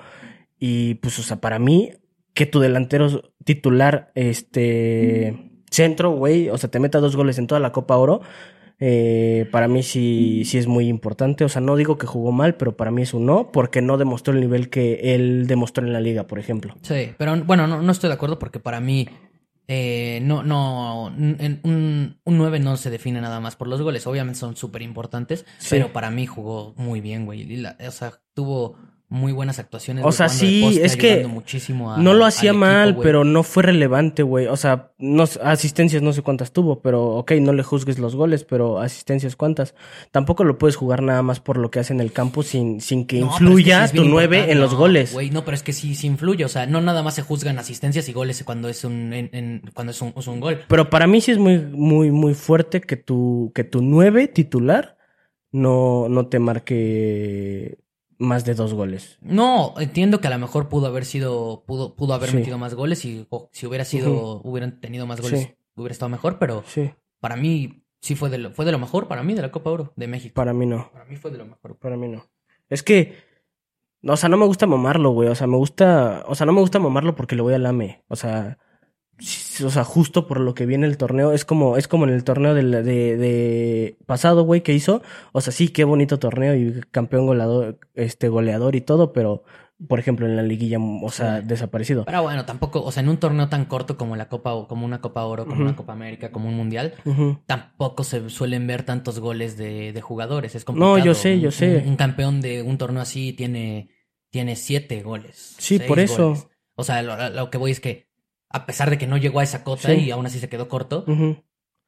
Y pues, o sea, para mí, que tu delantero titular, este, centro, güey, o sea, te meta dos goles en toda la Copa Oro. eh, para mí sí, sí es muy importante. O sea, no digo que jugó mal, pero para mí es un no, porque no demostró el nivel que él demostró en la liga, por ejemplo. Sí, pero bueno, no, no estoy de acuerdo porque para mí eh, no, no, en- un, un 9 no se define nada más por los goles. Obviamente son súper importantes, Sí. pero para mí jugó muy bien, güey. O sea, tuvo muy buenas actuaciones. O sea, sí, poste, es que muchísimo a- No lo hacía equipo, mal, pero no fue relevante, güey. O sea, no, asistencias no sé cuántas tuvo, pero ok, no le juzgues los goles, pero asistencias cuántas. Tampoco lo puedes jugar nada más por lo que hace en el campo sin, sin que No, pero es que influya sí es tu nueve en los goles. Güey, no, pero es que sí, sí influye. O sea, no nada más se juzgan asistencias y goles cuando es un, en- en- cuando es un, es un gol. Pero para mí sí es muy, muy, muy fuerte que tu, que tu nueve titular no, no te marque más de dos goles. No, entiendo que a lo mejor pudo haber sido, pudo, pudo haber Sí. metido más goles y si hubiera sido, hubieran tenido más goles, Sí. hubiera estado mejor, pero Sí, para mí sí fue de lo, fue de lo mejor para mí de la Copa Oro de México. para mí no. Para mí fue de lo mejor. Para mí no. Es que, o sea, no me gusta mamarlo, güey. O sea, me gusta, o sea, no me gusta mamarlo porque le voy al AME. O sea, o sea, justo por lo que viene el torneo. Es como, es como en el torneo del- de, de, pasado, güey, que hizo. O sea, sí, qué bonito torneo y campeón goleador, este, goleador y todo, pero, por ejemplo, en la liguilla, o sea, Sí. desaparecido. Pero bueno, tampoco, o sea, en un torneo tan corto como la Copa, O- como una Copa Oro, como una Copa América, como un Mundial, tampoco se suelen ver tantos goles de, de jugadores. Es complicado. No, yo sé, yo Un- sé. Un, un campeón de un torneo así tiene, tiene siete goles. Sí, por eso. goles. O sea, lo, lo que voy es que, a pesar de que no llegó a esa cota Sí. y aún así se quedó corto,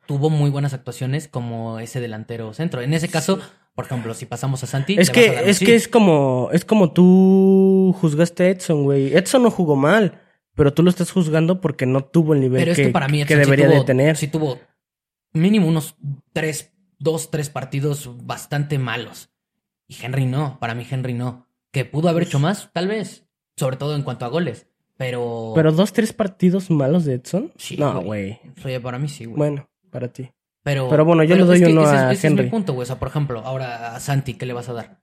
tuvo muy buenas actuaciones como ese delantero centro. En ese caso, por ejemplo, si pasamos a Santi, Es que, a es sí. que es como, es como tú juzgaste a Edson, güey. Edson no jugó mal, pero tú lo estás juzgando porque no tuvo el nivel Pero es que, que para mí que Edson sí debería tuvo- de tener. Sí tuvo mínimo unos tres, dos, tres partidos bastante malos. Y Henry no, para mí Henry no. Que pudo haber hecho más, tal vez. Sobre todo en cuanto a goles. Pero... Pero dos, tres partidos malos de Edson. Sí, no, güey. Para mí sí, güey. Bueno, para ti. Pero, pero bueno, yo le doy uno ese, a ese es mi Henry. punto, güey. O sea, por ejemplo, ahora a Santi, ¿qué le vas a dar?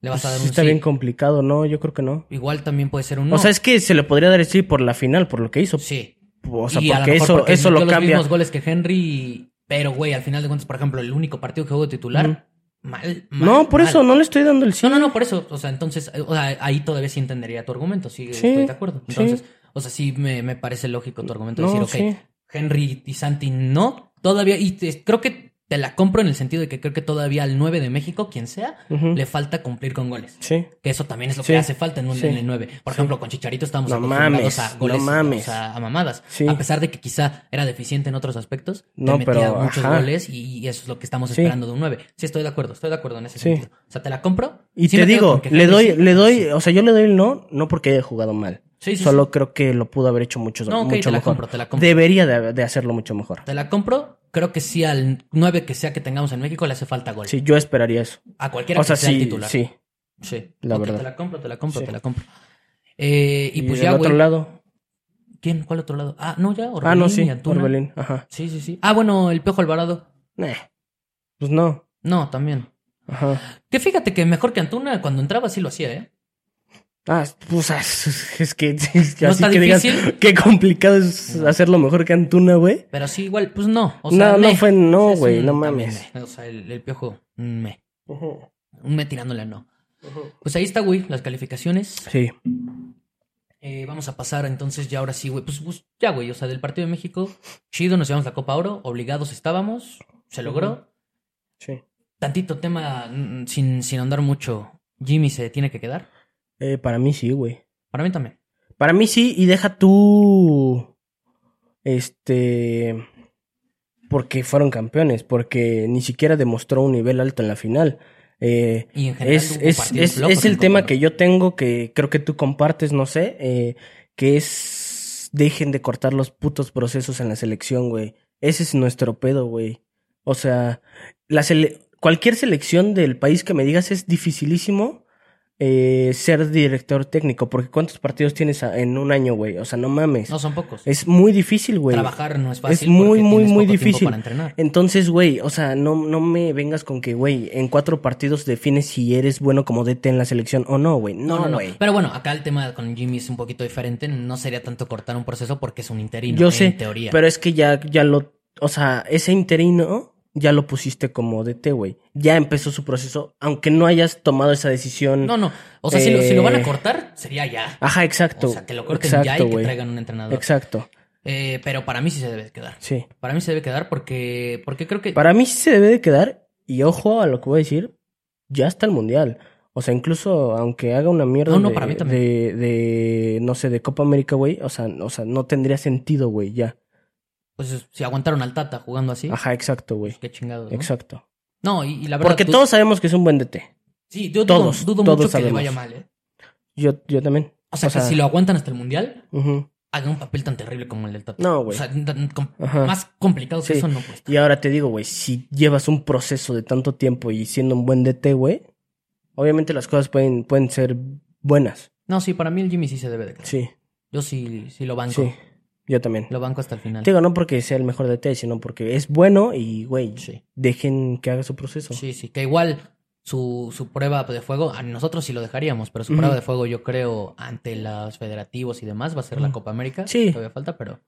Le vas a dar Pues un está sí. bien complicado, ¿no? Yo creo que no. Igual también puede ser un no. O sea, es que se le podría dar el sí por la final, por lo que hizo. sí. O sea, Y porque mejor eso, porque eso lo los cambia. mismos goles que Henry, pero güey, al final de cuentas, por ejemplo, el único partido que jugó titular. Mal, mal, No, por mal. eso no le estoy dando el sí. No, no, no, por eso, o sea, entonces, eh, o sea, ahí todavía sí entendería tu argumento, sí, Sí, estoy de acuerdo. sí. Entonces, o sea, sí me, me parece lógico tu argumento No, decir, ok, sí. Henry y Santi no, todavía, y te- creo que te la compro en el sentido de que creo que todavía al 9 de México, quien sea, le falta cumplir con goles. Sí. Que eso también es lo Sí. que hace falta en, un, Sí. en el 9. Por Sí. ejemplo, con Chicharito estamos No acostumbrados mames, a goles, no mames. sea, a mamadas. A pesar de que quizá era deficiente en otros aspectos, No, te metía pero, muchos ajá. goles y, y eso es lo que estamos esperando de un 9. Sí, estoy de acuerdo, estoy de acuerdo en ese sentido. O sea, te la compro. Y te digo, le doy, le doy, o sea, yo le doy el no, no porque haya jugado mal. Sí, sí, Solo sí. creo que lo pudo haber hecho mucho, No, ok, mucho te la mejor. compro, te la compro. Debería de, de hacerlo mucho mejor. Te la compro. Creo que sí al 9 que sea que tengamos en México le hace falta gol. Sí, yo esperaría eso. A cualquiera O sea, que sea el sí, titular. sí. Sí. La Ok, verdad. Te la compro, te la compro, Sí. te la compro. Eh, y, pues del ya, otro lado. ¿Quién? ¿Cuál otro lado? Ah, no, ya. Orbelín Ah, no, sí. y Antuna. Orbelín, ajá. Sí, sí, sí. Ah, bueno, el Piojo Alvarado. Pues no. No, también. Ajá. Que fíjate que mejor que Antuna cuando entraba sí lo hacía, ¿eh? Ah, pues ah, [LAUGHS] es que [LAUGHS] ¿No así que digas [LAUGHS] qué complicado es hacerlo mejor que Antuna, güey. Pero sí, igual, pues no. O No, sea, no me. fue- no, güey, no mames. me. O sea, el, el Piojo, un me. Ujú, Un me tirándole a no. Pues ahí está, güey, las calificaciones. Sí. Eh, vamos a pasar entonces ya ahora sí, güey. Pues, pues, ya, güey. O sea, del partido de México, chido, nos llevamos la Copa Oro, obligados estábamos, se logró. Sí. Tantito tema, mm, sin, sin andar mucho. Jimmy se tiene que quedar. Eh, para mí sí, güey. Para mí también. Para mí sí, y deja tú. Este. Porque fueron campeones, porque ni siquiera demostró un nivel alto en la final. Eh, Y en general es, el tema que yo tengo, que creo que tú compartes, no sé, eh, que es dejen de cortar los putos procesos en la selección, güey. Ese es nuestro pedo, güey. O sea, la sele- cualquier selección del país que me digas es dificilísimo eh, ser director técnico, porque ¿cuántos partidos tienes en un año, güey? O sea, no mames. No son pocos. Es muy difícil, güey. Trabajar no es fácil. Es muy, muy, muy difícil. Para entrenar. Entonces, güey, o sea, no, no me vengas con que, güey, en cuatro partidos defines si eres bueno como DT en la selección o no, güey. No, No, no. Pero bueno, acá el tema con Jimmy es un poquito diferente. No sería tanto cortar un proceso porque es un interino. Yo en sé, teoría. pero es que ya, ya lo, o sea, ese interino ya lo pusiste como DT, güey. Ya empezó su proceso, aunque no hayas tomado esa decisión. No, no. O sea, si, lo, si lo van a Eh, cortar, sería ya. Ajá, exacto. O sea, que lo corten ya y que traigan un entrenador. Exacto. Eh, pero para mí sí se debe quedar. Sí. Para mí se debe quedar porque, porque creo que... Para mí sí se debe de quedar, y ojo a lo que voy a decir, ya está el mundial. O sea, incluso aunque haga una mierda No, no, de, para mí también. de, de, no sé, de Copa América, güey, o sea, o sea, no tendría sentido, güey, ya. Pues si aguantaron al Tata jugando así, Ajá, exacto, güey. pues qué chingados. ¿no? Exacto. No, y, y la verdad... Porque todos sabemos que es un buen DT. Sí, yo dudo, todos, dudo todos mucho que sabemos. le vaya mal, ¿eh? Yo, yo también. O sea, que si lo aguantan hasta el Mundial, ujú. haga un papel tan terrible como el del Tata. No, güey. O sea, com- Ajá. más complicado que Sí. eso no pues. Y ahora te digo, güey, si llevas un proceso de tanto tiempo y siendo un buen DT, güey, obviamente las cosas pueden, pueden ser buenas. No, sí, para mí el Jimmy sí se debe de quedar. Sí, Yo sí, sí lo banco. sí. Yo también. Lo banco hasta el final. Te digo, no porque sea el mejor DT, sino porque es bueno y, güey, Sí. dejen que haga su proceso. Sí, sí, que igual su, su prueba de fuego, a nosotros sí lo dejaríamos, pero su prueba de fuego yo creo ante los federativos y demás va a ser la. Copa América. Sí. Todavía falta, pero...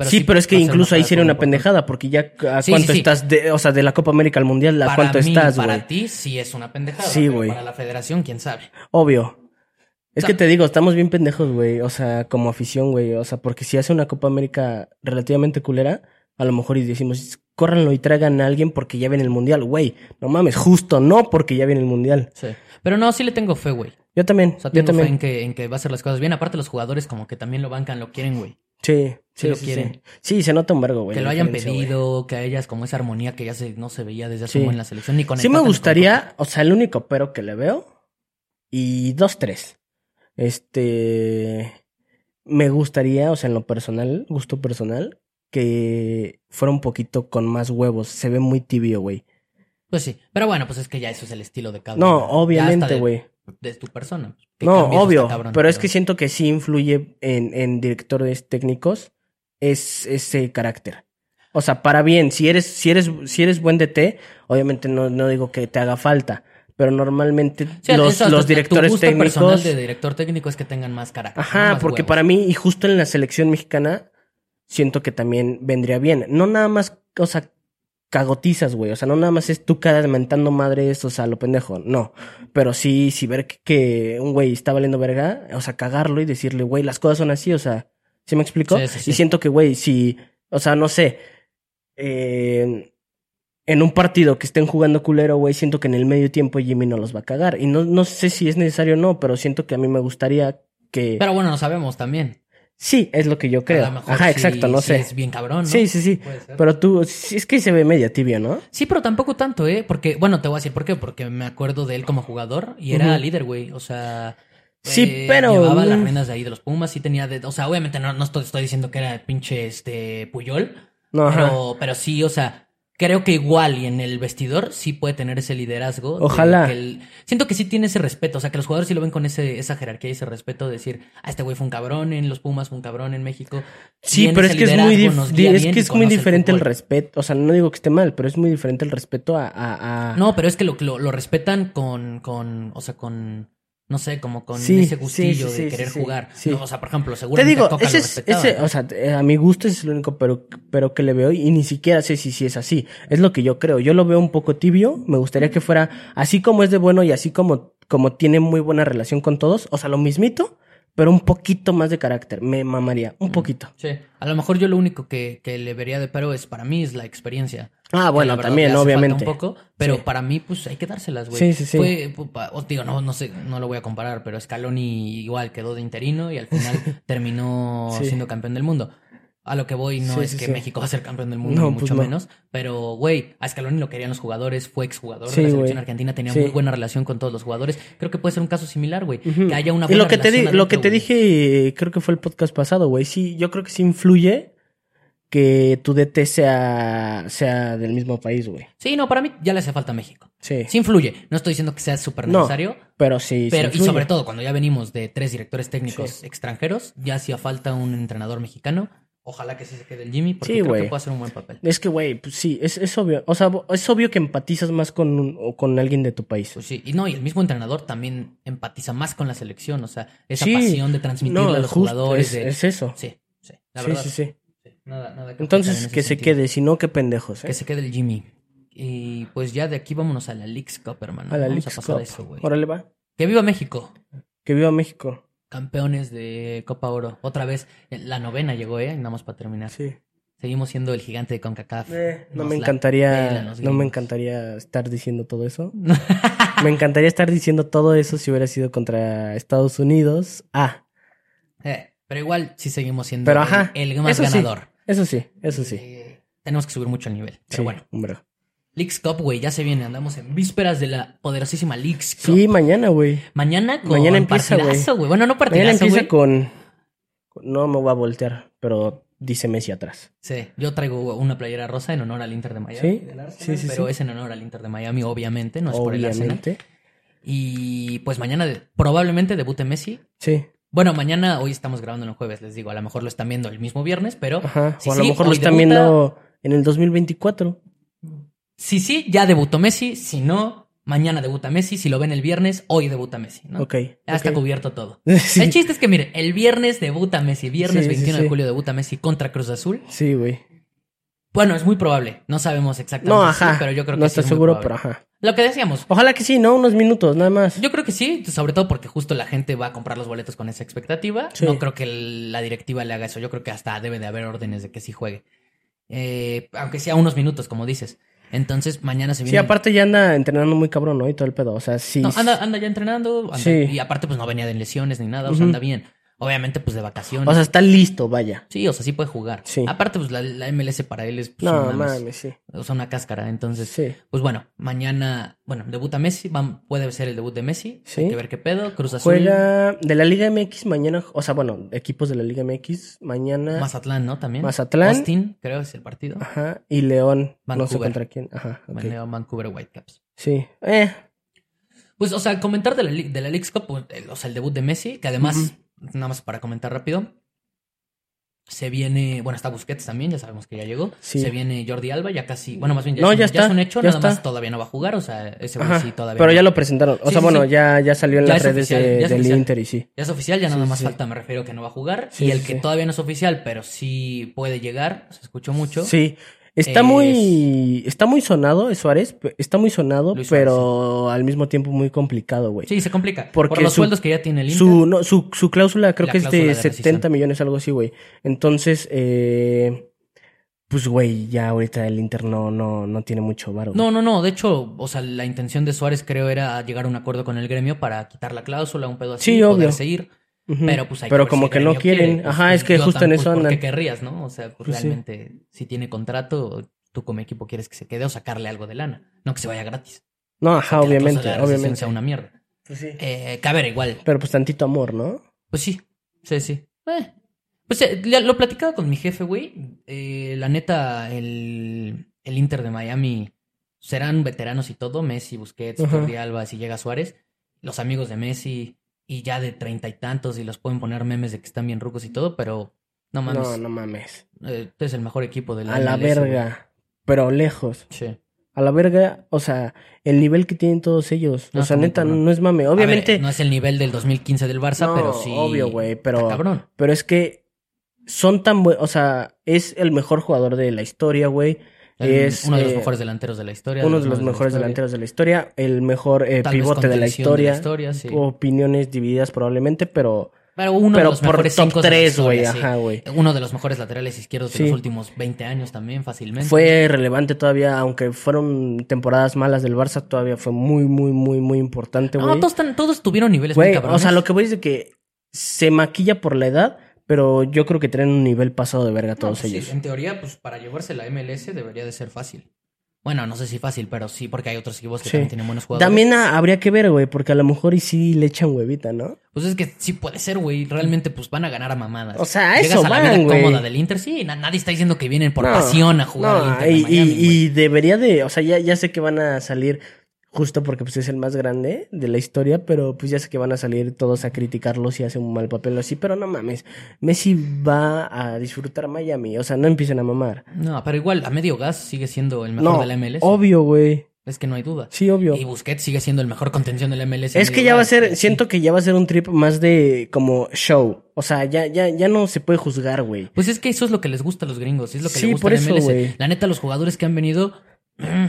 sí, pero es que incluso ahí sería una pendejada, porque ya a Sí, cuánto estás, de, o sea, de la Copa América al Mundial, ¿a Para cuánto mí, estás, para güey? ti sí es una pendejada. Sí, güey. Para la federación, quién sabe. Obvio. Es O sea- que te digo, estamos bien pendejos, güey. O sea, como afición, güey. O sea, porque si hace una Copa América relativamente culera, a lo mejor y decimos, córranlo y traigan a alguien porque ya viene el Mundial, güey. No mames, justo no porque ya viene el Mundial. Sí. Pero no, sí le tengo fe, güey. Yo también, O sea, yo tengo fe en que, en que va a hacer las cosas bien. Aparte, los jugadores como que también lo bancan, lo quieren, güey. Sí, Sí sí, lo sí, quieren. sí. Sí, se nota un vergo, güey. que lo hayan pedido, que hayas como esa armonía que ya se, no se veía desde hace un buen en la selección. Ni con Sí me gustaría, o sea, el único pero que le veo, y dos, tres. Este, me gustaría, o sea, en lo personal, gusto personal, que fuera un poquito con más huevos. Se ve muy tibio, güey. Pues sí, pero bueno, pues es que ya eso es el estilo de cada No, obviamente, de- güey. De, tu persona. No, obvio. cabrón, pero es que siento que sí influye en, en directores técnicos es ese carácter. O sea, para bien, si eres, si eres, si eres buen DT, obviamente no, no digo que te haga falta. Pero normalmente Sí, los, eso los tu directores gusto personal técnicos. de director técnico es que tengan más carácter. Ajá, Más porque huevos. para mí, y justo en la selección mexicana, siento que también vendría bien. No nada más, o sea, cagotizas, güey. O sea, no nada más es tú cada mentando madres, o sea, lo pendejo. No. Pero sí, sí ver que, que un güey está valiendo verga, o sea, cagarlo y decirle, güey, las cosas son así, o sea, ¿sí me explico? Sí. Y siento que, güey, si, o sea, no sé, eh, en un partido que estén jugando culero, güey, siento que en el medio tiempo Jimmy no los va a cagar. Y no, no sé si es necesario o no, pero siento que a mí me gustaría que... Pero bueno, no sabemos también. Sí, es lo que yo A creo. lo mejor Ajá, sí- exacto, no sí sé. Es bien cabrón, ¿no? Sí, sí, sí. Pero tú, sí, es que se ve media tibio, ¿no? Sí, pero tampoco tanto, ¿eh? Porque, bueno, te voy a decir por qué. Porque me acuerdo de él como jugador y era líder, güey. O sea. Sí, eh, pero- Llevaba las riendas de ahí de los Pumas. Sí tenía. De, o sea, obviamente no, no estoy, estoy diciendo que era el pinche este Puyol. No, ajá. Pero sí, o sea. Creo que igual y en el vestidor sí puede tener ese liderazgo. de Ojalá. que el- siento que sí tiene ese respeto. O sea, que los jugadores sí lo ven con ese, esa jerarquía y ese respeto de decir, ah, este güey fue un cabrón en los Pumas, fue un cabrón en México. Sí, Tiene pero es que es muy, es que es muy diferente el respeto. O sea, no digo que esté mal, pero es muy diferente el respeto a... a- a- No, pero es que lo, lo, lo respetan con, con, o sea, con, no sé, como con Sí, ese gustillo sí, de querer jugar. No, o sea, por ejemplo, Te seguramente digo, Coca ese lo es, respetaba. ese, o sea, eh, a mi gusto ese es el único pero, pero que le veo y ni siquiera sé si, si es así. Es lo que yo creo. Yo lo veo un poco tibio. Me gustaría que fuera así como es de bueno y así como, como tiene muy buena relación con todos. O sea, lo mismito, pero un poquito más de carácter. Me mamaría, un poquito. Sí. A lo mejor yo lo único que, que le vería de pero es para mí es la experiencia. Ah, bueno, verdad también, obviamente. Un poco, pero Sí. para mí, pues hay que dárselas, güey. Sí, sí, sí. Fue, pupa, os digo, no, no sé, no lo voy a comparar, pero Scaloni igual quedó de interino y al final [LAUGHS] terminó Sí. siendo campeón del mundo. A lo que voy no Sí, es que. México va a ser campeón del mundo, No, ni pues mucho no. menos. Pero, güey, a Scaloni lo querían los jugadores, fue exjugador de la selección argentina, tenía muy buena relación con todos los jugadores. Creo que puede ser un caso similar, güey. Que haya una y buena lo que te di- lo que te dije, creo que fue el podcast pasado, güey. Sí, yo creo que sí influye que tu DT sea, sea del mismo país, güey. Sí, no, para mí ya le hace falta a México. Sí. Sí influye. No estoy diciendo que sea súper No, necesario. Pero sí. sí Pero, y sobre todo, cuando ya venimos de tres directores técnicos extranjeros, ya hacía falta un entrenador mexicano. Ojalá que sí se quede el Jimmy, porque Sí, creo que puede hacer un buen papel. Es que, güey, pues sí, es, es obvio. O sea, es obvio que empatizas más con, un- o con alguien de tu país. Pues sí, y no, y el mismo entrenador también empatiza más con la selección, o sea, esa pasión de transmitirle No, a los jugadores. es, de- es eso. Sí, sí, la verdad. sí, sí. sí, Nada, nada que Entonces, en que se quede, si no, qué pendejos, ¿eh? Que se quede el Jimmy. Y pues ya de aquí vámonos a la Leagues Cup, hermano. A la Vamos Leagues a pasar Cup. a eso, güey. Órale, va. Que viva México. Que viva México. Campeones de Copa Oro. Otra vez, eh, la novena llegó, ¿eh? Nada más para terminar. Sí. Seguimos siendo el gigante de CONCACAF. Eh, no Nos me encantaría, no me encantaría estar diciendo todo eso. [LAUGHS] me encantaría estar diciendo todo eso si hubiera sido contra Estados Unidos. Ah, Eh, pero igual sí seguimos siendo pero el- ajá. el, más sí, ganador. Eso sí, eso sí. Eh, tenemos que subir mucho el nivel. Pero sí, bueno, hombre. Leagues Cup, güey, ya se viene. Andamos en vísperas de la poderosísima Leagues Cup. Sí, mañana, güey. Mañana con Mañana empieza, güey. Bueno, no Mañana partidazo, empieza güey. con, No me voy a voltear, pero dice Messi atrás. Sí, yo traigo una playera rosa en honor al Inter de Miami. Sí, Arsenal, sí, sí, Pero sí. es en honor al Inter de Miami, obviamente, no es por el Arsenal. Obviamente. Y pues mañana de- probablemente debute Messi. Sí. Bueno, mañana, hoy estamos grabando en el jueves, les digo. A lo mejor lo están viendo el mismo viernes, pero Ajá. si o a lo sí, mejor lo están debuta- viendo en el 2024. Si sí, ya debutó Messi. Si no, mañana debuta Messi. Si lo ven el viernes, hoy debuta Messi, ¿no? Ok. Ya está cubierto todo. [LAUGHS] sí, El chiste es que, miren, el viernes debuta Messi. Viernes Sí, sí, 21 sí. de julio debuta Messi contra Cruz Azul. sí, güey. Bueno, es muy probable. No sabemos exactamente. No, ajá. pero yo creo que no sí estoy es muy seguro, pero ajá. Lo que decíamos. Ojalá que sí, ¿no? Unos minutos, nada más. Yo creo que sí, sobre todo porque justo la gente va a comprar los boletos con esa expectativa. Sí. No creo que la directiva le haga eso. Yo creo que hasta debe de haber órdenes de que sí juegue. Eh, aunque sea unos minutos, como dices. Entonces, mañana se Sí, viene. aparte ya anda entrenando muy cabrón, ¿no? Y todo el pedo. O sea, sí. No, anda, anda ya entrenando. anda- Sí. Y aparte, pues no venía de lesiones ni nada. O sea, anda bien. Obviamente, pues de vacaciones. O sea, está listo, vaya. sí, o sea, sí puede jugar. Sí. Aparte, pues la, la MLS para él es pues, No, mames, sí. o sea, una cáscara. Entonces, Sí. pues bueno, mañana, bueno, debuta Messi. va- puede ser el debut de Messi. Sí. Hay que ver qué pedo. Cruz Azul. Juega de la Liga MX mañana, o sea, bueno, equipos de la Liga MX mañana. Mazatlán, ¿no? También. Mazatlán. Austin, creo es el partido. Ajá, y León, no sé Vancouver. contra quién. Ajá. León, Vancouver Whitecaps. Sí. Eh, Pues, o sea, comentar de la, de la Leagues Cup, pues, el- o sea, el debut de Messi, que además, nada más para comentar rápido, se viene, bueno, está Busquets también, ya sabemos que ya llegó. Sí. Se viene Jordi Alba, ya casi, bueno, más bien ya, No, es, un, ya ya es un hecho, ya nada más está. todavía no va a jugar, o sea, ese ajá. sí todavía Pero no. ya lo presentaron. O Sí, sea, bueno, ya, ya salió en las es redes oficial, de- del. Inter y sí. Ya es oficial, ya nada más falta, me refiero que no va a jugar. Y el que todavía no es oficial, pero sí puede llegar, se escuchó mucho. Sí. Está Es- muy. Está muy sonado, es Suárez. Está muy sonado, Luis Suárez, pero al mismo tiempo muy complicado, güey. Sí, se complica. Porque por los su- sueldos que ya tiene el Inter. Su, no, su, su cláusula creo La que es de de 70 rescisión. millones, algo así, güey. Entonces, eh, pues, güey, ya ahorita el Inter no, no, no tiene mucho varo. No, no, no. De hecho, o sea, la intención de Suárez creo era llegar a un acuerdo con el gremio para quitar la cláusula, un pedo así, Sí, obvio. poderse ir. Pero pues hay Pero como que no quieren. quiere, pues, Ajá, pues, es que yo justo en eso pues, ¿por andan. qué querrías, no? O sea, pues Pues sí. realmente, si tiene contrato, tú como equipo quieres que se quede o sacarle algo de lana. No que se vaya gratis. No, ajá, que la obviamente, rescisión obviamente. sea una mierda. Pues sí. Eh, ver, igual. Pero pues tantito amor, ¿no? Pues sí, sí, sí. Eh, Pues eh, lo platicaba con mi jefe, güey. Eh, la neta, el, el Inter de Miami serán veteranos y todo. Messi, Busquets. Jordi Alba, si llega Suárez. Los amigos de Messi y ya de treinta y tantos y los pueden poner memes de que están bien rucos y todo, pero no mames. No, no mames. eh, es el mejor equipo de la A la güey. verga. Pero lejos. Sí. A la verga, o sea, el nivel que tienen todos ellos. No, o está sea, muy neta, cabrón. no es mame. Ver, Obviamente, no es el nivel del 2015 del Barça, No, pero sí. obvio, güey, pero- cabrón. pero es que son tan buenos. O sea, es el mejor jugador de la historia, güey. Es uno de los eh, mejores delanteros de la historia. uno de los mejores delanteros de la historia. El mejor eh, pivote de la historia. sí. Opiniones divididas probablemente, pero Pero uno de los mejores top cinco de la 3, güey, ajá. Uno de los mejores laterales izquierdos de Sí. los últimos 20 años también, fácilmente. Fue relevante todavía, aunque fueron temporadas malas del Barça, todavía fue muy, muy, muy, muy importante, No, güey. todos, tan- todos tuvieron niveles muy cabrones. o sea, lo que voy es de que se maquilla por la edad, pero yo creo que tienen un nivel pasado de verga No, todos pues sí, ellos. en teoría, pues para llevarse la MLS debería de ser fácil. Bueno, no sé si fácil, pero sí, porque hay otros equipos que Sí. también tienen buenos jugadores. También habría que ver, güey, porque a lo mejor y sí le echan huevita, ¿no? Pues es que sí puede ser, güey. Realmente, pues van a ganar a mamadas. O sea, Llegas eso a la van, vida cómoda del Inter, sí. na- nadie está diciendo que vienen por No, pasión a jugar no, al Inter de y, Miami, y- güey. y debería de, o sea, ya, ya sé que van a salir justo porque pues es el más grande de la historia, pero pues ya sé que van a salir todos a criticarlo si hace un mal papel o así, pero no mames, Messi va a disfrutar Miami, o sea, no empiecen a mamar. No, pero igual, a medio gas sigue siendo el mejor No, de la MLS. obvio, güey. Es que no hay duda. Sí, obvio. Y Busquets sigue siendo el mejor contención del MLS. Es que ya va a ser, sí. siento que ya va a ser un trip más de como show. O sea, ya, ya, ya no se puede juzgar, güey. Pues es que eso es lo que les gusta a los gringos, es lo que Sí, les gusta por eso, MLS. güey. La neta, los jugadores que han venido,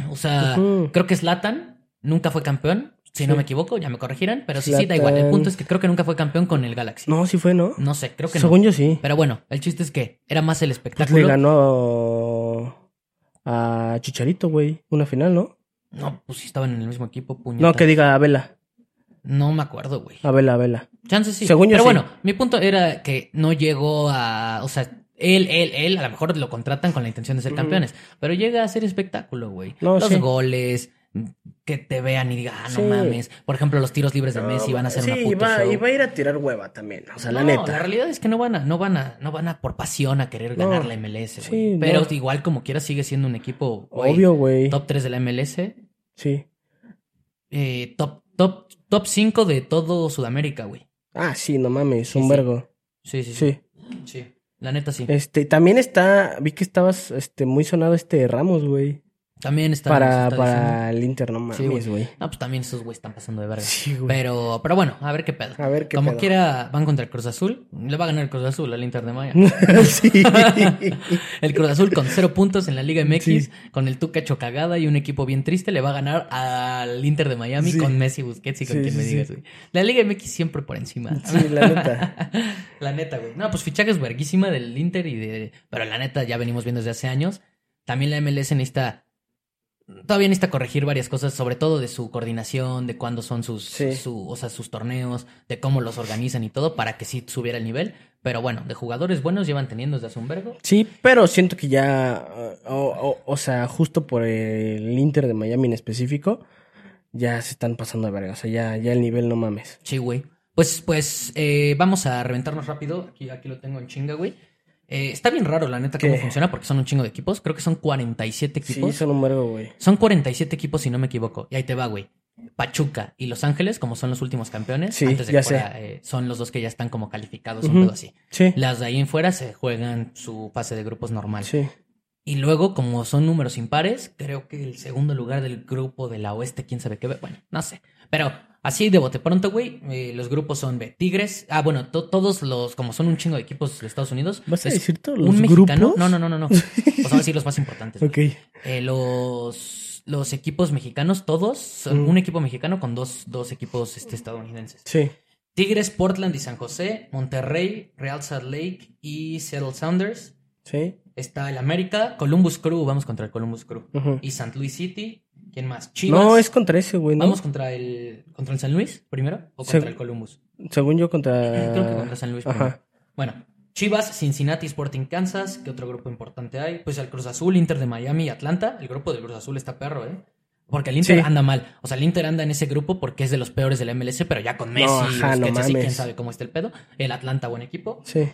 o sea, creo que Slatan nunca fue campeón, si no me equivoco, ya me corregirán, pero sí, sí, da igual. El Zlatan. punto es que creo que nunca fue campeón con el Galaxy. No, sí fue, ¿no? No sé, creo que Según no. yo sí. Pero bueno, el chiste es que era más el Pues espectáculo. le ganó a Chicharito, güey. Una final, ¿no? No, pues sí estaban en el mismo equipo, puñeta. No, que diga a Vela. No me acuerdo, güey. A Vela, a Vela. Chances sí. Según yo Pero sí. bueno, mi punto era que no llegó a. O sea, él, él, él, a lo mejor lo contratan con la intención de ser campeones. Pero llega a ser espectáculo, güey. No, los sí. goles, que te vean y digan, ah, no Sí. mames. Por ejemplo, los tiros libres de Messi van a ser sí, una puta va, show. y va a ir a tirar hueva también. O sea, la No, neta. La realidad es que no van a, no van a, no van a por pasión a querer No. ganar la MLS. Sí, Pero no. igual como quiera sigue siendo un equipo, Obvio, güey. top 3 de la MLS, Sí. eh, top, top, top 5 de todo Sudamérica, güey. Ah, sí, no mames, un vergo. Sí, sí, sí. Sí. Sí. La neta sí. Este, también está, vi que estabas, este, muy sonado este Ramos, güey. También está. Para, está para el Inter, no Sí, mames, güey. No, pues también esos güeyes están pasando de verga. Sí, güey. Pero, pero bueno, a ver qué pedo. A ver qué Como pedo. quiera, van contra el Cruz Azul. Le va a ganar el Cruz Azul al Inter de Miami. [LAUGHS] sí. [LAUGHS] El Cruz Azul con cero puntos en la Liga MX, Sí. con el Tuca hecho cagada y un equipo bien triste, le va a ganar al Inter de Miami Sí. con Messi, Busquets y con Sí, quien sí, me sí. digas, güey. La Liga MX siempre por encima. [LAUGHS] Sí, la neta. La neta, güey. No, pues fichajes verguísima del Inter y de... Pero la neta ya venimos viendo desde hace años. También la MLS necesita... Todavía necesita corregir varias cosas, sobre todo de su coordinación, de cuándo son sus, Sí. su- o sea, sus torneos, de cómo los organizan y todo, para que sí subiera el nivel. Pero bueno, de jugadores buenos llevan teniendo desde hace un vergo. Sí, pero siento que ya, o, o- o sea, justo por el Inter de Miami en específico, ya se están pasando de verga. O sea, ya, ya el nivel no mames. Sí, güey. Pues, pues, eh, vamos a reventarnos rápido. Aquí, aquí lo tengo en chinga, güey. Eh, está bien raro, la neta, cómo funciona, porque son un chingo de equipos. Creo que son 47 equipos. Sí, son un vergo, güey. Son 47 equipos, si no me equivoco. Y ahí te va, güey. Pachuca y Los Ángeles, como son los últimos campeones, Sí, antes de ya que fuera, eh, son los dos que ya están como calificados, un Ujú. pedo así. Sí, Las de ahí en fuera se juegan su fase de grupos normal. sí. Y luego, como son números impares, creo que el segundo lugar del grupo de la oeste, quién sabe qué, bueno, no sé. Pero así de bote pronto, güey, eh, los grupos son de Tigres. Ah, bueno, to- todos los, como son un chingo de equipos de Estados Unidos. ¿Vas a decir todos un los mexicano. grupos? No, no, no, no, no. O sea, sí los más importantes. Ok. Eh, los, los equipos mexicanos, todos, son Mm. un equipo mexicano con dos, dos equipos este, estadounidenses. Sí. Tigres, Portland y San José, Monterrey, Real Salt Lake y Seattle Sounders. Sí. Está el América, Columbus Crew, vamos contra el Columbus Crew. Y St. Louis City, ¿quién más? Chivas. No, es contra ese, güey, ¿no? Vamos contra el, contra el San Luis primero o contra Seg- el Columbus. Según yo, contra... Creo que contra San Luis primero. Ajá. Bueno, Chivas, Cincinnati, Sporting Kansas, ¿qué otro grupo importante hay? Pues el Cruz Azul, Inter de Miami y Atlanta. El grupo del Cruz Azul está perro, ¿eh? Porque el Inter Sí. anda mal. O sea, el Inter anda en ese grupo porque es de los peores del MLS, pero ya con Messi, ajá, no así, mames. quién sabe cómo está el pedo. El Atlanta, buen equipo. Sí.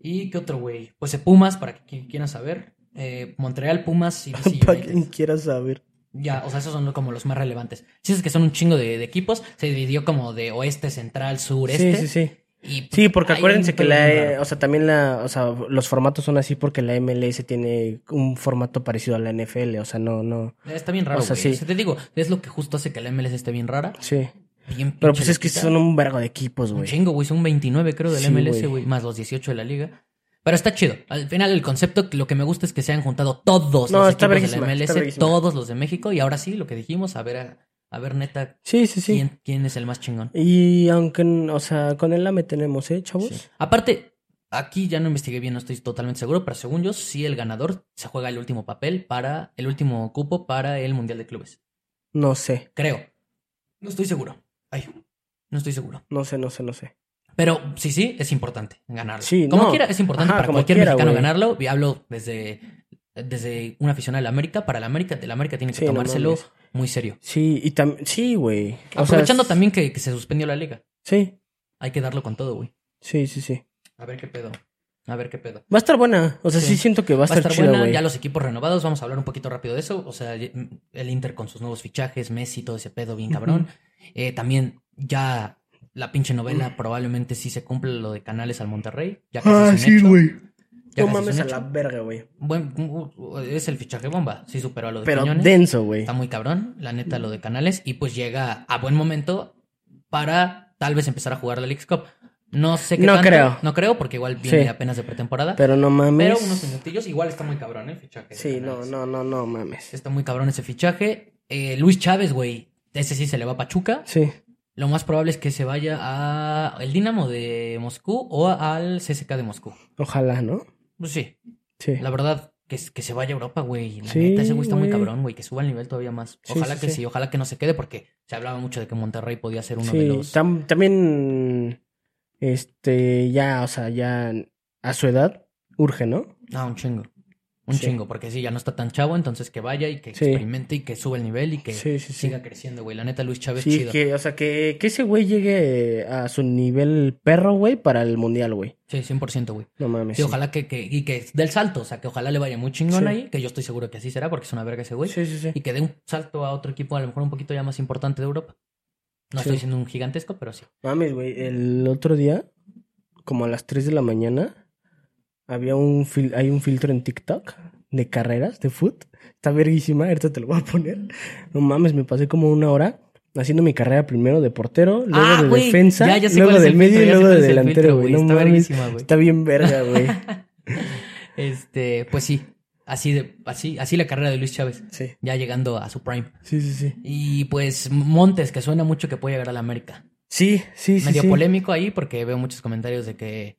¿Y qué otro, güey? Pues el Pumas, para que quien quiera saber. Eh, Montreal, Pumas y DC [LAUGHS] Para quien quiera saber. Ya, o sea, esos son como los más relevantes. Si es que son un chingo de, de equipos, se dividió como de oeste, central, sur, Sí, este. sí, sí. Y, pues, Sí, porque acuérdense un que la, raro. o sea, también la, o sea, los formatos son así porque la MLS tiene un formato parecido a la NFL, o sea, no, no, Está bien raro, o sea, sí. O sea, te digo, es lo que justo hace que la MLS esté bien rara. sí. Bien Pero pues es que son un vergo de equipos, Un güey. chingo, güey. Son 29, creo, del Sí, MLS, güey. Más los 18 de la liga. Pero está chido. Al final, el concepto, lo que me gusta es que se han juntado todos No, los equipos de la MLS, todos los de México. Y ahora sí, lo que dijimos, a ver a, A ver, neta, Sí, sí, sí. ¿quién, quién es el más chingón? Y aunque, o sea, con el AME tenemos, ¿eh, chavos? Aparte, aquí ya no investigué bien, no estoy totalmente seguro, pero según yo, sí el ganador se juega el último papel para el último cupo para el Mundial de Clubes. No sé, Creo. No estoy seguro. Ay, no estoy seguro. no sé, no sé, no sé. Pero sí, sí, es importante ganarlo. Sí, como no. quiera, es importante Ajá, para cualquier quiera, mexicano ganarlo. Y hablo desde, desde un aficionado de la América. Para la América, de la América tiene que Sí, tomárselo muy serio. Sí, y también, sí, güey. O sea, Aprovechando es- también que, que se suspendió la liga. Sí, Hay que darlo con todo, güey. sí, sí, sí. A ver qué pedo. A ver qué pedo. Va a estar buena. O sea, sí, Sí. siento que va a Va a estar, chida, buena, ya los equipos renovados, vamos a hablar un poquito rápido de eso. O sea, el Inter con sus nuevos fichajes, Messi, todo ese pedo bien cabrón. Eh, también ya la pinche novela probablemente sí se cumple lo de Canales al Monterrey. Ya casi Ah, es un sí, güey. No mames a la verga, güey. Buen, uh, es el fichaje bomba, sí superó a lo de Pero Quiñones. denso, güey. Está muy cabrón, la neta, lo de Canales. Y pues llega a buen momento para tal vez empezar a jugar la League Cup. No sé qué No tanto, creo. No creo, porque igual viene Sí. apenas de pretemporada. Pero, Pero no mames. unos minutillos, igual está muy cabrón ¿eh? el fichaje. de Sí, no, no, no, no mames. Está muy cabrón ese fichaje. Eh, Luis Chávez, güey. Ese sí se le va a Pachuca. Sí. Lo más probable es que se vaya a el Dinamo de Moscú o al CSK de Moscú. Ojalá, ¿no? Pues sí, Sí. la verdad, que, que se vaya a Europa, güey. La Sí, neta, ese güey está muy cabrón, güey. Que suba el nivel todavía más. Ojalá sí, que sí. ojalá que no se quede porque se hablaba mucho de que Monterrey podía ser uno de los... tam- también, este, ya, o sea, ya a su edad urge, ¿no? Ah, un chingo. Un Sí. chingo, porque sí, ya no está tan chavo, entonces que vaya y que Sí. experimente y que suba el nivel y que Sí, siga creciendo, güey. La neta, Luis Chávez, Sí, chido. que, o sea, que, que ese güey llegue a su nivel perro, güey, para el mundial, güey. Sí, 100%, güey. No mames. Sí, ojalá que, que, y que del salto, o sea, que ojalá le vaya muy chingón ahí, que yo estoy seguro que así será, porque es una verga ese güey. Sí, sí, sí. Y que dé un salto a otro equipo, a lo mejor un poquito ya más importante de Europa. No Sí. estoy siendo un gigantesco, pero sí. Mames, güey, el otro día, como a las 3 de la mañana, había un fil- hay un filtro en TikTok de carreras de foot. Está verguísima, ahorita te lo voy a poner. No mames, me pasé como una hora haciendo mi carrera primero de portero, luego Ah, de defensa, ya, ya sé luego del el medio y luego de delantero, güey. No está mames, está bien verga, güey. [LAUGHS] Este, pues sí, así de, así, así la carrera de Luis Chávez, Sí, ya llegando a su prime. sí, sí, sí. Y pues Montes, que suena mucho que puede llegar a la América. Sí, sí, sí. Medio sí. polémico ahí porque veo muchos comentarios de que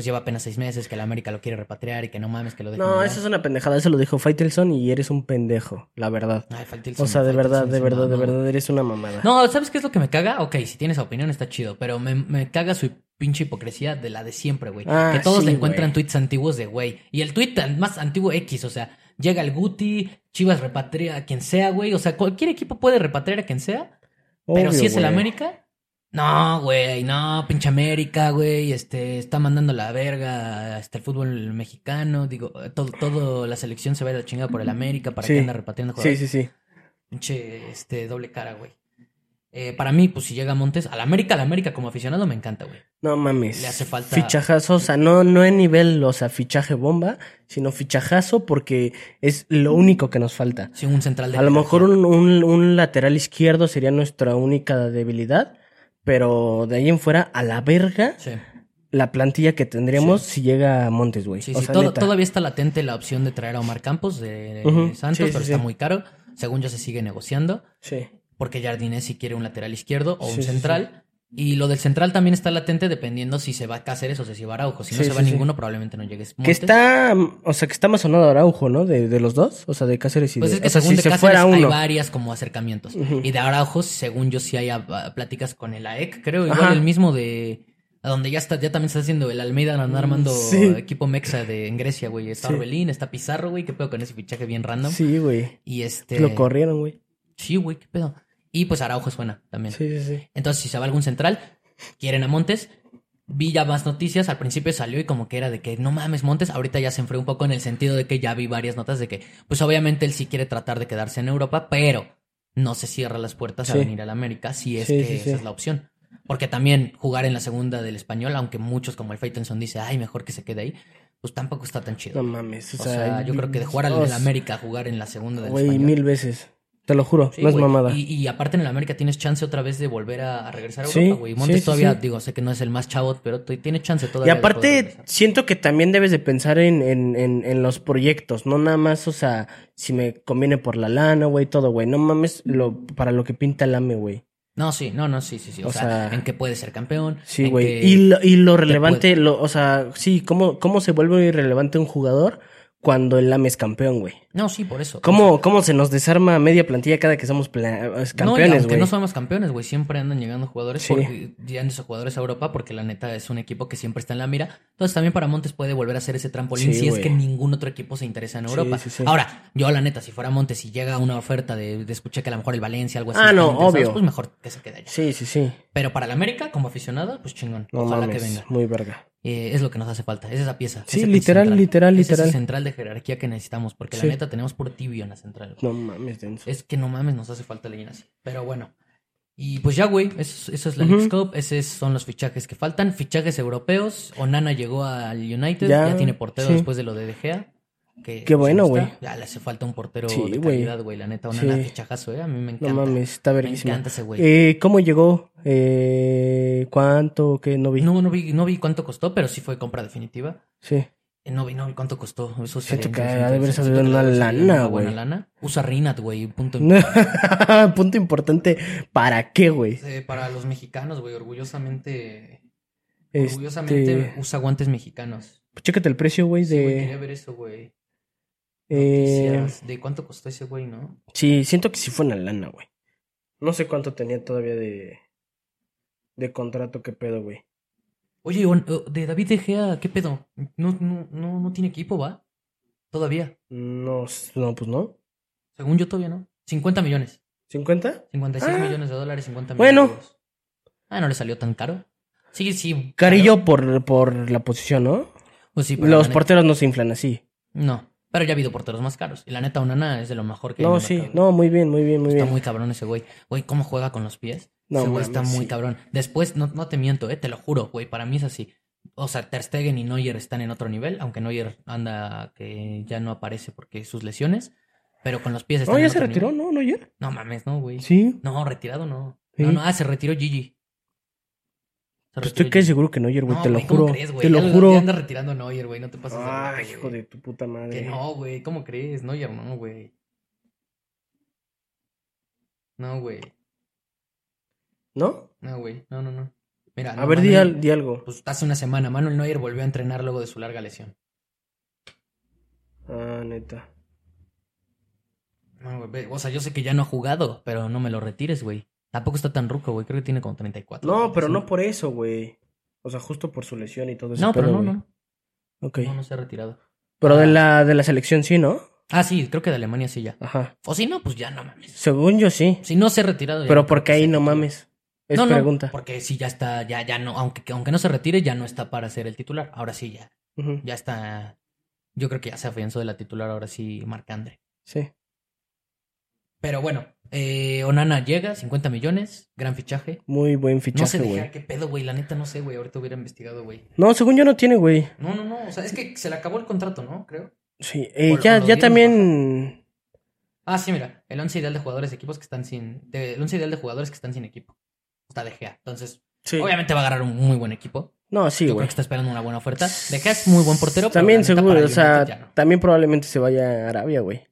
pues lleva apenas seis meses, que la América lo quiere repatriar y que no mames que lo dejen. No, llegar. eso es una pendejada, eso lo dijo Faitelson y eres un pendejo, la verdad. Ay, Faitelson, O sea, de Faitelson verdad, de verdad, de verdad, eres una mamada. No, ¿sabes qué es lo que me caga? Ok, si tienes opinión está chido, pero me, me caga su pinche hipocresía de la de siempre, güey. Ah, que todos sí, le encuentran güey. tweets antiguos de güey. Y el tweet más antiguo X, o sea, llega el Guti, Chivas repatria a quien sea, güey. O sea, cualquier equipo puede repatriar a quien sea, pero si es el. América, no, güey, no, pinche América, güey, este, está mandando la verga hasta el fútbol mexicano, digo, todo, todo la selección se va a ir a la chingada por el América para Sí. que anda repatriando Sí, jugadores. sí, sí. Pinche, este, doble cara, güey. Eh, para mí, pues si llega Montes, al América, al América como aficionado me encanta, güey. No mames. Le hace falta- Fichajazo, o sea, no, no en nivel, o sea, fichaje bomba, sino fichajazo porque es lo único que nos falta. Sí, un central de A lo mejor un, un- un lateral izquierdo sería nuestra única debilidad, pero de ahí en fuera, a la verga, Sí, la plantilla que tendríamos si llega a Montes, güey. sí, o sí. sea, todo- neta. todavía está latente la opción de traer a Omar Campos de Santos, pero está muy caro. Según yo se sigue negociando, Sí. porque Jardinés si quiere un lateral izquierdo o un central. Y lo del central también está latente dependiendo si se va a Cáceres o si se va a Araujo. Si no Sí, se va sí. ninguno, probablemente no llegues. Que está, o sea, que está más sonado Araujo, ¿no? De, de los dos, o sea, de Cáceres y Pues de... es que o sea, según si de se Cáceres fuera hay uno. varias como acercamientos. Y de Araujo, según yo, sí hay ah, pláticas con el AEC, creo. Igual Ajá. el mismo de... a Donde ya está, ya también está haciendo el Almeida anda armando Sí. equipo mexa de en Grecia, güey. Está Sí. Orbelín, está Pizarro, güey. ¿Qué pedo con ese fichaje bien random? Sí, güey. Y este. Lo corrieron, güey. Sí, güey, qué pedo. Y pues Araujo suena también. Sí, sí, sí. Entonces, si se va algún central, quieren a Montes. Vi ya más noticias, al principio salió y como que era de que no mames Montes, ahorita ya se enfrió un poco en el sentido de que ya vi varias notas de que, pues obviamente él sí quiere tratar de quedarse en Europa, pero no se cierra las puertas a venir a la América si es Sí, que sí, esa es la opción. Porque también jugar en la segunda del español, aunque muchos como el Faitelson dice, ay, mejor que se quede ahí, pues tampoco está tan chido. No mames. O, o sea, yo creo que de jugar en o el América jugar en la segunda del español. mil veces. Te lo juro, Sí, no es mamada. Y, y aparte en el América tienes chance otra vez de volver a, a regresar a Europa, güey. Montes sí, sí, todavía, digo, sé que no es el más chavo, pero tiene chance Y todavía. poder aparte, siento que también debes de pensar en, en, en, en los proyectos, no nada más, o sea, si me conviene por la lana, güey, todo, güey. No mames lo, para lo que pinta el AME, güey. No, sí, no, no, sí, sí, sí. O, O sea, sea, en que puede ser campeón. Sí, güey. Y lo, y lo relevante, lo, o sea, sí, ¿cómo, ¿cómo se vuelve irrelevante un jugador cuando el AME es campeón, güey? No, sí, por eso. ¿Cómo, ¿Cómo se nos desarma media plantilla cada que somos No, y campeones, güey? no somos campeones, güey, siempre andan llegando jugadores, Sí. porque, llegando jugadores a Europa, porque la neta es un equipo que siempre está en la mira. Entonces también para Montes puede volver a hacer ese trampolín Sí, si es que ningún otro equipo se interesa en Europa. sí. Ahora, yo la neta, si fuera Montes y llega una oferta de, de escuché que a lo mejor el Valencia, algo así, Ah, no, obvio. pues mejor que se quede allá. Sí, sí, sí. Pero para la América, como aficionado, pues chingón. No Ojalá mames, que venga. muy verga. Eh, es lo que nos hace falta, es esa pieza. Sí, ese literal, central. literal, Ese es literal. central de jerarquía que necesitamos, porque la neta tenemos puro tibio en la central. No mames, denso. Es que no mames, nos hace falta alguien así. Pero bueno. Y pues ya, güey, eso, eso es la. Leagues Cup, esos son los fichajes que faltan. Fichajes europeos. Onana llegó al United, ya, Ya, tiene portero sí. después de lo de De Gea. Que, Qué pues, bueno, güey. Ya le hace falta un portero Sí, de güey. calidad, güey. La neta, Onana Sí. fichajazo, eh. A mí me encanta. No mames, está me verguísima. encanta ese güey. Eh, ¿Cómo llegó? Eh, ¿Cuánto? ¿Qué? No vi. No, no vi, no vi cuánto costó, pero sí fue compra definitiva. Sí. Eh, No vi, no vi cuánto costó. Eso Siento estaría que interesante. ha de haber Siento salido una ha de haber salido lana, una buena güey. lana. Usa Rinat, güey. Punto. [LAUGHS] Punto importante. ¿Para qué, güey? Eh, para los mexicanos, güey, orgullosamente. Este, Orgullosamente usa guantes mexicanos. Chécate el precio, güey, Sí, güey, quería de... ver eso, güey. eh. ¿De cuánto costó ese güey, no? sí, siento que sí fue una lana, güey. No sé cuánto tenía todavía de... De contrato, qué pedo, güey. Oye, de David De Gea, ¿qué pedo? No, no, no, no tiene equipo, ¿va? Todavía. No, no, pues no. Según yo, todavía no. 50 millones. ¿50? 56 Ah. millones de dólares, 50 millones Bueno. de euros. Ah, no le salió tan caro. Sí, sí. Carillo por, por la posición, ¿no? Pues sí, pero Los neta- porteros no se inflan así. No, pero ya ha habido porteros más caros. Y la neta, Onana es de lo mejor que hay en No, el sí, mercado. no, muy bien, muy bien, muy Está bien. muy cabrón ese güey. Güey, ¿cómo juega con los pies? No güey está muy sí. cabrón. Después, no, no te miento, eh, te lo juro, güey, para mí es así. O sea, Ter Stegen y Neuer están en otro nivel, aunque Neuer anda que ya no aparece porque sus lesiones, pero con los pies están No, en ya se otro retiró, nivel. ¿no? ¿No ayer? No mames, no, güey. Sí. No, retirado no. Sí. No, no, ah, se retiró Gigi. Se Pues estoy casi seguro que no ayer, güey, No, te lo güey, ¿cómo juro. crees, güey? te lo juro. Ya anda retirando Neuer, güey, no te pases Ay, hijo de tu puta madre. Que no, güey, ¿cómo crees? Neuer no, güey. No, güey. ¿No? No, güey. No, no, no. Mira, A no ver, di, mames, al- di algo. Pues hace una semana Manuel Neuer volvió a entrenar luego de su larga lesión. Ah, neta. No, güey, o sea, yo sé que ya no ha jugado, pero no me lo retires, güey. Tampoco está tan ruco, güey. Creo que tiene como 34. No, güey, pero sí. no por eso, güey. O sea, justo por su lesión y todo eso. No, pero no, no. Ok. No, no se ha retirado. Pero de Ah. la, de la selección sí, ¿no? Ah, sí, creo que de Alemania sí ya. Ajá. O si no, pues ya no mames. Según yo sí. Si no se ha retirado. ya Pero no porque que ahí no mames. Es no, no, pregunta. porque sí ya está, ya, ya no, aunque, aunque no se retire, ya no está para ser el titular. Ahora sí, ya, ya está. Yo creo que ya se afianzó de la titular, ahora sí, Marc Andre. Sí. Pero bueno, eh, Onana llega, 50 millones, gran fichaje. Muy buen No sé fichaje, güey. Gea, qué pedo, güey. La neta no sé, güey. Ahorita hubiera investigado, güey. No, según yo no tiene, güey. No, no, no. O sea, es que se le acabó el contrato, ¿no? Creo. Sí. Eh, O- ya, ya también. Ah, sí, mira. El once ideal de jugadores de equipos que están sin. de- el once ideal de jugadores que están sin equipo. Está De Gea. Entonces, Sí. obviamente va a agarrar un muy buen equipo. No, sí, Yo creo güey. que está esperando una buena oferta. De Gea es muy buen portero. pero También neta, seguro, o sea, no. también probablemente se vaya a Arabia, güey.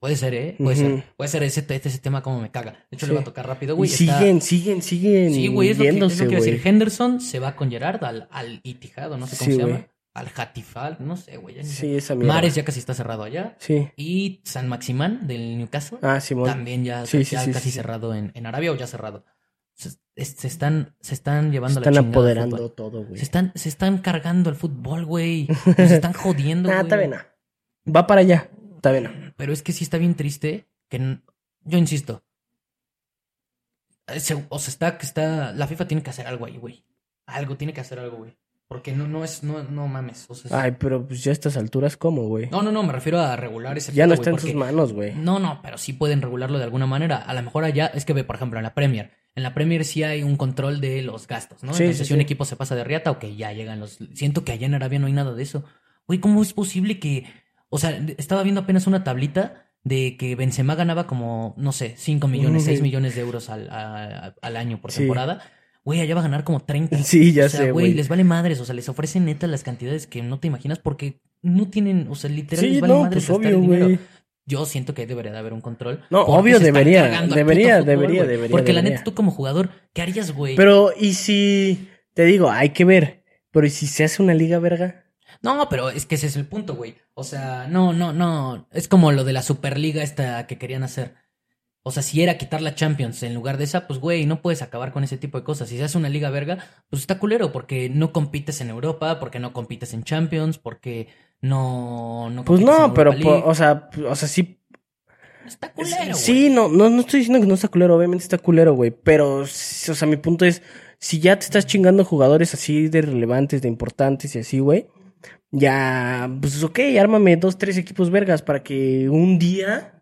Puede ser, ¿eh? Puede ser. Puede ser ese, este, ese tema como me caga. De hecho, Sí. le va a tocar rápido, Y güey. Está- siguen, siguen, siguen Sí, güey, es lo que, es lo que güey. decir. Henderson se va con Gerard al, al Itihad, o no sé cómo Sí, se güey. llama. Al Hatifal, no sé, güey. ya ni sé. Sí, esa mierda. Mares ya casi está cerrado allá. Sí. Y San Maximán del Newcastle Ah, Simón. también ya, Sí, sí, ya sí, casi sí, sí. cerrado en, en Arabia o ya cerrado. Se, es- se están, se están llevando Están la chingada apoderando todo, güey. Se están, se están cargando el fútbol, güey. [LAUGHS] Nos están jodiendo, Ah, güey. está bien. ah. Va para allá. Está bien. ah. Pero es que sí está bien triste que yo insisto. Eh, se- o sea, está que está la FIFA tiene que hacer algo ahí, güey. Algo tiene que hacer algo, güey. Porque no no es no no mames, o sea, Ay, pero pues ya a estas alturas, ¿cómo, güey? No, no, no, me refiero a regular ese Ya no está en sus manos, güey. No, no, pero sí pueden regularlo de alguna manera. A lo mejor allá, es que ve, por ejemplo, en la Premier. En la Premier sí hay un control de los gastos, ¿no? Sí, Entonces, sí, si un sí. equipo se pasa de riata, ok, ya llegan los. Siento que allá en Arabia no hay nada de eso. Güey, ¿cómo es posible que. O sea, estaba viendo apenas una tablita de que Benzema ganaba como, no sé, 5 millones, Ujú. 6 millones de euros al, a- al año por temporada. Güey, allá va a ganar como 30. Sí, ya o sea, sé, güey, les vale madres. O sea, les ofrecen neta las cantidades que no te imaginas porque no tienen, o sea, literal les vale no, madres pues obvio, el dinero. Yo siento que debería de haber un control. No, obvio debería, debería, debería, güey. debería, Porque la debería. neta, tú como jugador, ¿qué harías, güey? Pero, ¿y si te digo, hay que ver, pero ¿y si se hace una liga verga? No, pero es que ese es el punto, güey. O sea, no, no, no. Es como lo de la Superliga esta que querían hacer. O sea, si era quitar la Champions en lugar de esa, pues, güey, no puedes acabar con ese tipo de cosas. Si se hace una liga verga, pues está culero, porque no compites en Europa, porque no compites en Champions, porque no... no Pues no, pero, po- o sea, o sea, sí. Está culero. Sí, no, no, no estoy diciendo que no está culero, obviamente está culero, güey. Pero, o sea, mi punto es, si ya te estás chingando jugadores así de relevantes, de importantes y así, güey, ya, pues ok, ármame dos, tres equipos vergas para que un día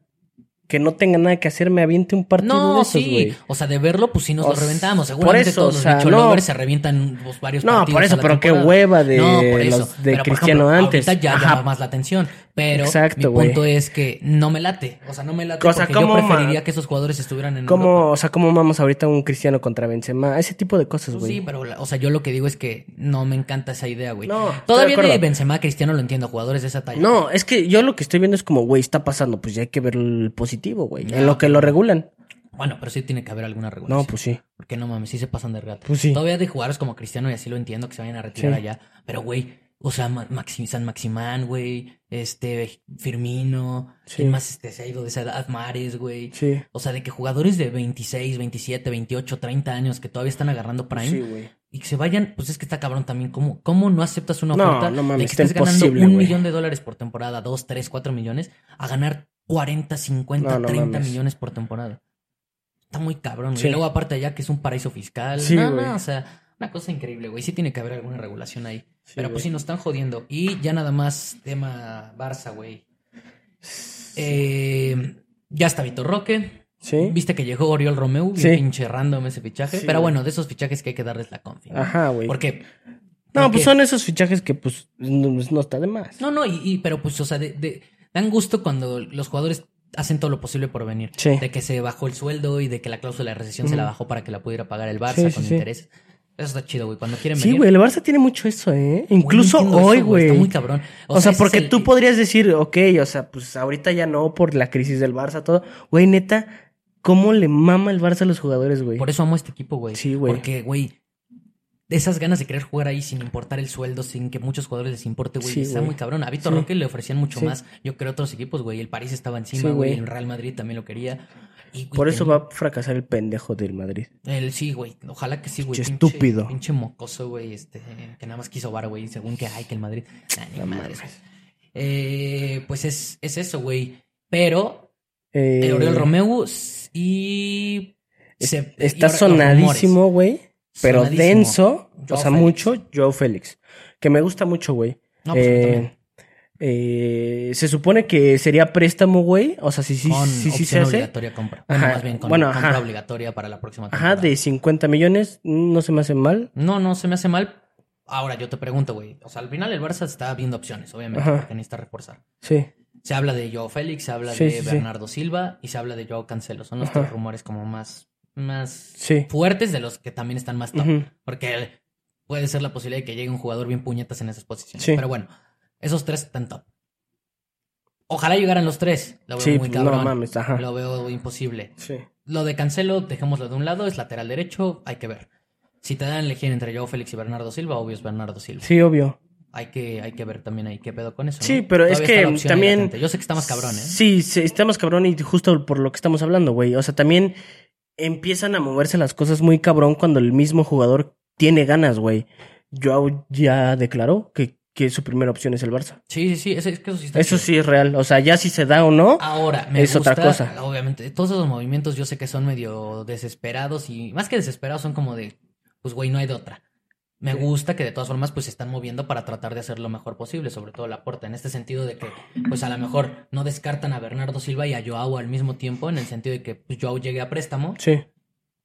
que no tenga nada que hacer me aviente un partido de No, sí. güey. O sea, de verlo, pues sí nos O lo reventamos. por Seguramente eso, todos o sea, los bichos no. se revientan pues, varios No, partidos por a eso, la pero qué hueva de No, por eso. los de Pero, por Cristiano ejemplo, antes. Ahorita ya Ajá. llama más la atención. Pero Exacto, mi punto es que no me late. O sea, no me late O sea, porque yo ¿cómo ma- preferiría que esos jugadores estuvieran en ¿Cómo, o sea, cómo vamos ahorita un Cristiano contra Benzema? Ese tipo de cosas, Pues güey. sí, pero, o sea, yo lo que digo es que no me encanta esa idea, güey. No, Todavía de. Benzema, Cristiano lo entiendo, jugadores de esa talla. No, es que yo lo que estoy viendo es como, güey, está pasando, pues ya hay que ver el positivo, güey. En lo que lo regulan. Bueno, pero sí tiene que haber alguna regulación. No, pues sí. Porque no mames, sí se pasan de regata. Pues sí. Todavía de jugadores como Cristiano y así lo entiendo que se vayan a retirar Sí. allá. Pero, güey, o sea, Ma- Maxi- San Maximán, güey, este, Firmino, Sí. ¿quién más este, se ha ido de esa edad? Mares, güey. Sí. O sea, de que jugadores de 26, 27, 28, 30 años que todavía están agarrando Prime Sí, güey. y que se vayan, pues es que está cabrón también. ¿Cómo, cómo no aceptas una No, oferta no mames, de que está estés ganando un millón de dólares por temporada, dos, tres, cuatro millones, a ganar 40, 50, No, no 30 mames. millones por temporada? Está muy cabrón, güey. Sí. Y luego aparte allá que es un paraíso fiscal. Sí, no, no, o sea, una cosa increíble, güey. Sí tiene que haber alguna regulación ahí. Sí, Pero pues sí, nos están jodiendo. Y ya nada más tema Barça, güey. Eh, ya está Vitor Roque. Sí. Viste que llegó Oriol Romeu, bien Sí. pinche random ese fichaje. Sí, pero bueno, de esos fichajes que hay que darles la confi. Ajá, güey. Porque. No, pues son esos fichajes que, pues, no, no está de más. No, no, y, y- pero pues, o sea, de, de- dan gusto cuando los jugadores hacen todo lo posible por venir. Sí. De que se bajó el sueldo y de que la cláusula de recesión se la bajó para que la pudiera pagar el Barça Sí, con sí. interés. Eso está chido, güey. Cuando quieren Sí, venir. güey, el Barça tiene mucho eso, ¿eh? Güey, Incluso hoy, eso, güey. Está muy cabrón. O, sea, porque el- tú podrías decir, ok, o sea, pues ahorita ya no por la crisis del Barça, todo. Güey, neta, ¿cómo le mama el Barça a los jugadores, güey? Por eso amo este equipo, güey. Sí, güey. Porque, güey, esas ganas de querer jugar ahí sin importar el sueldo, sin que muchos jugadores les importe, güey, Sí, está güey. muy cabrón. A Víctor Sí. Roque le ofrecían mucho Sí. más, yo creo, otros equipos, güey. El París estaba encima, Sí, güey. El Real Madrid también lo quería. Y, güey, Por eso va a fracasar el pendejo del Madrid. El, sí, güey. Ojalá que sí, güey. Pinche estúpido. Pinche mocoso, güey. Este, que nada más quiso bar, güey. Según que, ay, que el Madrid. Ni madres, güey. Eh, pues es, es eso, güey. Pero, Eh, el Oriol Romeu y. es- se- está y sonadísimo, güey. Pero Sonadísimo. denso, o Joao sea, Félix. mucho, Joe Félix. Que me gusta mucho, güey. No, pues Eh. Eh, se supone que sería préstamo, güey. O sea, sí, sí, con sí, sí se hace. obligatoria compra. Bueno, Ajá. más bien con Bueno, compra ajá. obligatoria para la próxima Ajá, temporada. de 50 millones, no se me hace mal. No, no se me hace mal. Ahora yo te pregunto, güey. O sea, al final el Barça está viendo opciones, obviamente, Ajá. porque necesita reforzar. Sí. Se habla de Joao Félix, se habla Sí, de sí, sí. Bernardo Silva y se habla de Joao Cancelo. Son los Ajá. tres rumores como más, más Sí. fuertes de los que también están más top. Porque puede ser la posibilidad de que llegue un jugador bien puñetas en esas posiciones. Sí. Pero bueno, esos tres están top. Ojalá llegaran los tres. Lo veo Sí, muy cabrón. no mames, ajá. Lo veo imposible. Sí. Lo de Cancelo, dejémoslo de un lado, es lateral derecho, hay que ver. Si te dan a elegir entre Joao Félix y Bernardo Silva, obvio es Bernardo Silva. Sí, obvio. Hay que, hay que ver también ahí qué pedo con eso. ¿no? Sí, pero es que también- latente. Yo sé que está más cabrón, ¿eh? Sí, sí, está más cabrón y justo por lo que estamos hablando, güey. O sea, también empiezan a moverse las cosas muy cabrón cuando el mismo jugador tiene ganas, güey. Joao ya declaró que, que su primera opción es el Barça. Sí, sí, sí, eso, es que eso sí está Eso sí es real. O sea, ya si se da o no. Ahora, me Es gusta, otra cosa. Obviamente, todos esos movimientos yo sé que son medio desesperados y más que desesperados son como de, pues güey, no hay de otra. Me Sí. gusta que de todas formas pues se están moviendo para tratar de hacer lo mejor posible, sobre todo la puerta, en este sentido de que pues a lo mejor no descartan a Bernardo Silva y a Joao al mismo tiempo, en el sentido de que pues, Joao llegue a préstamo Sí.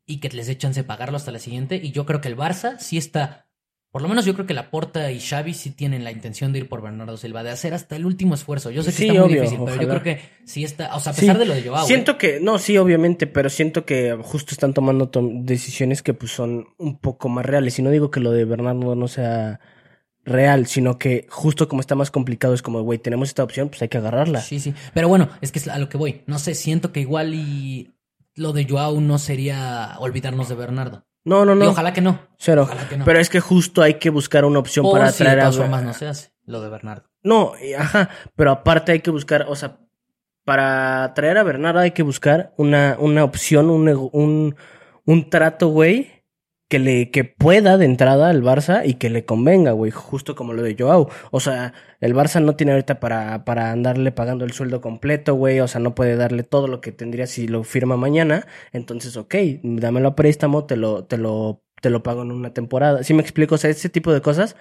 y que les dé chance de pagarlo hasta la siguiente. Y yo creo que el Barça sí está Por lo menos yo creo que Laporta y Xavi sí tienen la intención de ir por Bernardo Silva, de hacer hasta el último esfuerzo. Yo sé que Sí, está muy obvio, difícil, pero yo creo que sí está, o sea, a Sí. pesar de lo de Joao, ¿eh? Siento que, no, sí, obviamente, pero siento que justo están tomando tom- decisiones que pues son un poco más reales. Y no digo que lo de Bernardo no sea real, sino que justo como está más complicado es como, güey, tenemos esta opción, pues hay que agarrarla. Sí, sí. Pero bueno, es que es a lo que voy. No sé, siento que igual y lo de Joao no sería olvidarnos de Bernardo. No, no, Y no, ojalá que no. cero. ojalá que no. Pero es que justo hay que buscar una opción para si de atraer a... formas no se hace, lo de Bernardo. No, ajá, pero aparte hay que buscar, o sea, para traer a Bernardo hay que buscar una, una opción, un, un, un trato, güey, que le, que pueda de entrada al Barça y que le convenga, güey, justo como lo de Joao. O sea, el Barça no tiene ahorita para, para andarle pagando el sueldo completo, güey, o sea, no puede darle todo lo que tendría si lo firma mañana. Entonces, ok, dámelo a préstamo, te lo, te lo, te lo pago en una temporada. ¿Sí me explico? O sea, ese tipo de cosas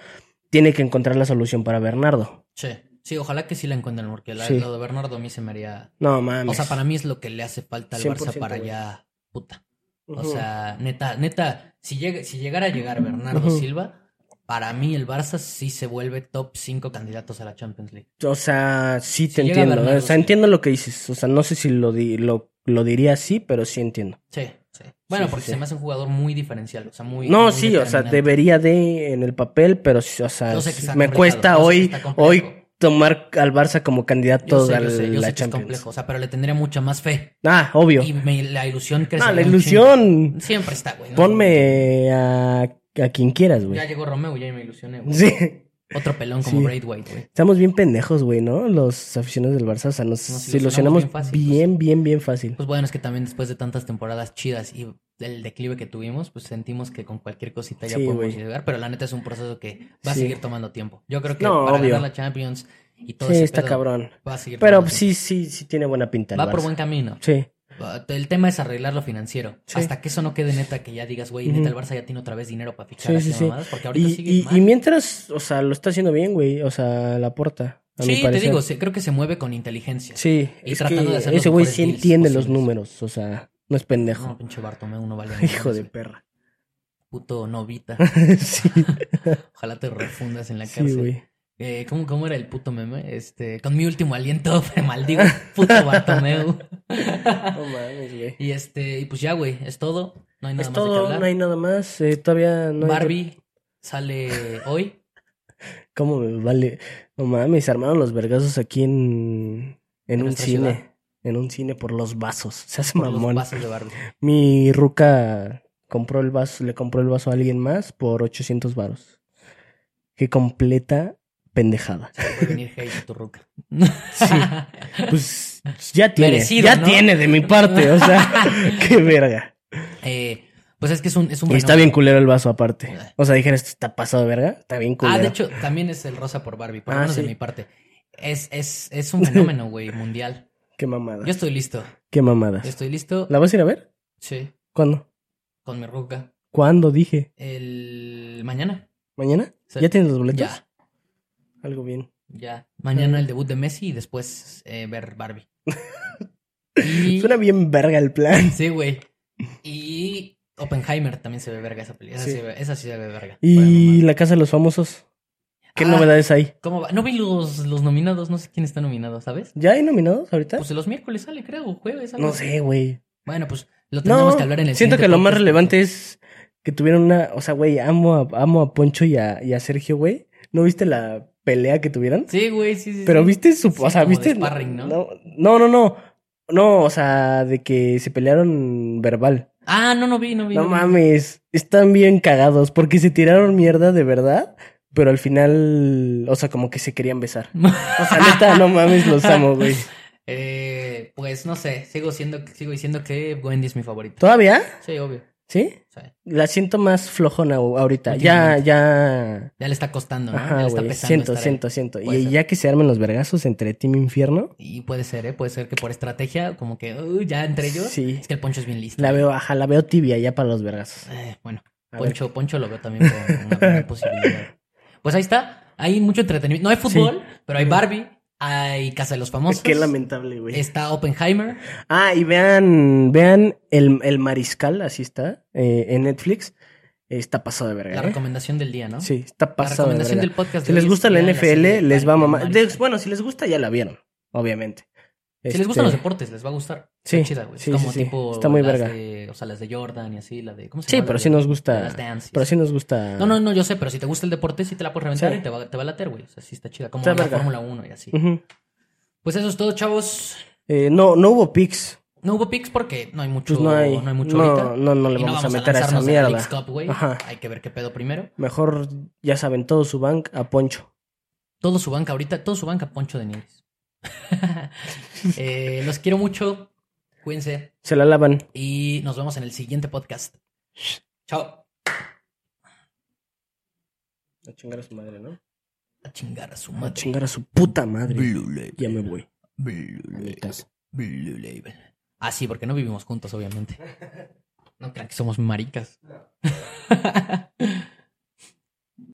tiene que encontrar la solución para Bernardo. Sí. Sí, ojalá que sí la encuentren, porque la- Sí. lo de Bernardo a mí se me haría. No mames. O sea, para mí es lo que le hace falta al Barça 100%, para güey. ya. Puta. O sea, neta, neta, si, llega, si llegara a llegar Bernardo. Silva, para mí el Barça sí se vuelve top 5 candidatos a la Champions League. O sea, sí te Si entiendo. Bernardo O sea, entiendo lo que dices. O sea, no sé si lo, di- lo, lo diría así, pero sí entiendo. Sí, sí. Bueno, Sí, porque sí. se me hace un jugador muy diferencial, o sea, muy. No, muy sí, o sea, debería de en el papel, pero o sea, me cuesta hoy, hoy tomar al Barça como candidato sé, a yo sé, yo la sé que es complejo, o sea, pero le tendría mucha más fe. Ah, obvio. Y me- la ilusión crece. Ah, la ilusión. Siempre está, güey. ¿no? Ponme a, a quien quieras, güey. Ya llegó Romeo, ya me ilusioné, güey. Sí. Otro pelón como Sí. Braithwaite, güey. Estamos bien pendejos, güey, ¿no? Los aficionados del Barça. O sea, nos, Nos ilusionamos ilusionamos bien fácil, bien, bien, bien fácil. Pues bueno, es que también después de tantas temporadas chidas y el declive que tuvimos, pues sentimos que con cualquier cosita ya Sí, podemos llegar, pero la neta es un proceso que va a Sí. seguir tomando tiempo. Yo creo que No, para obvio. ganar la Champions y todo Sí, ese está pedo cabrón. va a seguir Pero sí, sí, sí tiene buena pinta. Va por buen camino. Sí. El tema es arreglar lo financiero. Sí. Hasta que eso no quede neta, que ya digas, güey, neta, el Barça ya tiene otra vez dinero para fichar Sí, sí, mamadas, porque ahorita Y, sigue y, mal. y mientras, o sea, lo está haciendo bien, güey. O sea, la porta. A mi Sí, te digo, creo que se mueve con inteligencia. Sí, Y es tratando que de hacer ese güey sí deals entiende los números. O sea, no es pendejo. No, pinche Bartomeu no vale [LAUGHS] Hijo de perra. Puto novita. [LAUGHS] sí, [LAUGHS] Ojalá te refundas en la sí, cárcel. güey. Eh, ¿cómo, ¿Cómo era el puto meme? Este, con mi último aliento, me maldigo, puto Bartomeu. No mames, güey. y este, y pues ya, güey, es todo. No hay nada Es más de todo, hablar. no hay nada más. eh, todavía no hay. Barbie sale hoy. ¿Cómo me vale? No mames, armaron los vergazos aquí en, en En un cine. ciudad. En un cine por los vasos. Se hace por los mamón. vasos de Barbie. Mi ruca compró el vaso, le compró el vaso a alguien más por 800 varos. Qué completa pendejada. Se puede venir hate a tu ruca. Sí. Pues ya tiene, Merecido, ya ¿no? tiene de mi parte, o sea, [LAUGHS] qué verga. Eh, pues es que es un, es un Y está bien culero el vaso aparte. O sea, dijeron, esto está pasado verga, está bien culero. Ah, de hecho, también es el rosa por Barbie, por lo Ah, menos de mi parte. Es, es, es un fenómeno, güey, mundial. Qué mamada. Yo estoy listo. Qué mamadas. Yo estoy listo. ¿La vas a ir a ver? Sí, ¿Cuándo? con mi ruca. ¿Cuándo dije? El mañana. ¿Mañana? Sí. ¿Ya tienes los boletos? Ya, Algo bien. ya. Mañana el debut de Messi y después eh, ver Barbie. Y... [LAUGHS] Suena bien verga el plan. Sí, güey. Y Oppenheimer también se ve verga esa película. Esa Sí. sí, se ve- esa sí se ve verga. Fuera de Y mamada. la casa de los famosos. ¿Qué Ah. novedades hay? ¿Cómo va? No vi los, los nominados, no sé quién está nominado, ¿sabes? ¿Ya hay nominados ahorita? Pues los miércoles sale, creo, jueves. algo no sé, güey. Bueno, pues lo tendremos No, que hablar en el siento que lo más relevante es que tuvieron una... O sea, güey, amo a, amo a Poncho y a, y a Sergio, güey. ¿No viste la pelea que tuvieron? Sí, güey, sí, sí. Pero sí. viste su... Sí, o sea, viste... sparring, ¿no? no, no, no, no. No, o sea, de que se pelearon verbal. Ah, no, no vi, no vi. No vi. mames, están bien cagados porque se tiraron mierda de verdad, pero al final, o sea, como que se querían besar. [LAUGHS] O sea, neta, no mames, los amo, güey. Eh, pues no sé, sigo siendo, sigo diciendo que Wendy es mi favorita. ¿Todavía? Sí, obvio. ¿Sí? Sí. La siento más flojona ahorita. Ya, ya. Ya le está costando, ¿no? ya Ajá, le está pesando Siento, ahí. siento, siento. Puede Y ser. ya que se armen los vergazos entre Team Infierno, Y puede ser, ¿eh? Puede ser que por estrategia, como que uh, ya entre ellos. Sí. Es que el Poncho es bien listo. la veo, ajá, la veo tibia ya para los vergazos. Eh, bueno, A ver. Poncho, Poncho lo veo también como una [LAUGHS] posibilidad. Pues ahí está. Hay mucho entretenimiento. No hay fútbol, pero hay Barbie, hay Casa de los Famosos. Qué lamentable, güey. Está Oppenheimer. Ah, y vean, vean el, el Mariscal, así está, eh, en Netflix. está pasado de verga. La ¿eh? recomendación del día, ¿no? Sí, está La pasado de recomendación verga. del podcast. Si de les hoy gusta la NFL, les va a mamar. Bueno, si les gusta, ya la vieron, obviamente. Si les gustan Este, los deportes, les va a gustar. Sí, Está chida, güey. Sí, como sí, sí. tipo. Está muy las verga. de- o sea, las de Jordan y así, la de. ¿Cómo se Sí, llama? pero La sí nos gusta. Las Dance. Pero sí nos gusta. No, no, no, yo sé, pero si te gusta el deporte, sí te la puedes reventar Sí. y te va, te va a later, güey. O sea, sí está chida. Como Está la verga. Fórmula 1 y así. Pues eso es todo, chavos. Eh, no, no hubo picks. No hubo picks porque no hay mucho, Pues no hay. no hay mucho no, ahorita. no, no le Y vamos, a meter a esa en la mierda. Leagues Cup, güey. Hay que ver qué pedo primero. Mejor, ya saben, todo su bank a Poncho. Todo su banca ahorita, todo su banca Poncho de Nieves. [LAUGHS] Eh, los quiero mucho. Cuídense. Se la lavan. Y nos vemos en el siguiente podcast. Chao. A chingar a su madre, ¿no? A chingar a su A madre. chingar a su puta madre. Blue Label. Ya me voy. Blue A Label. Blue Label. Ah, sí, porque no vivimos juntos, obviamente. [LAUGHS] No crean que somos maricas. [LAUGHS]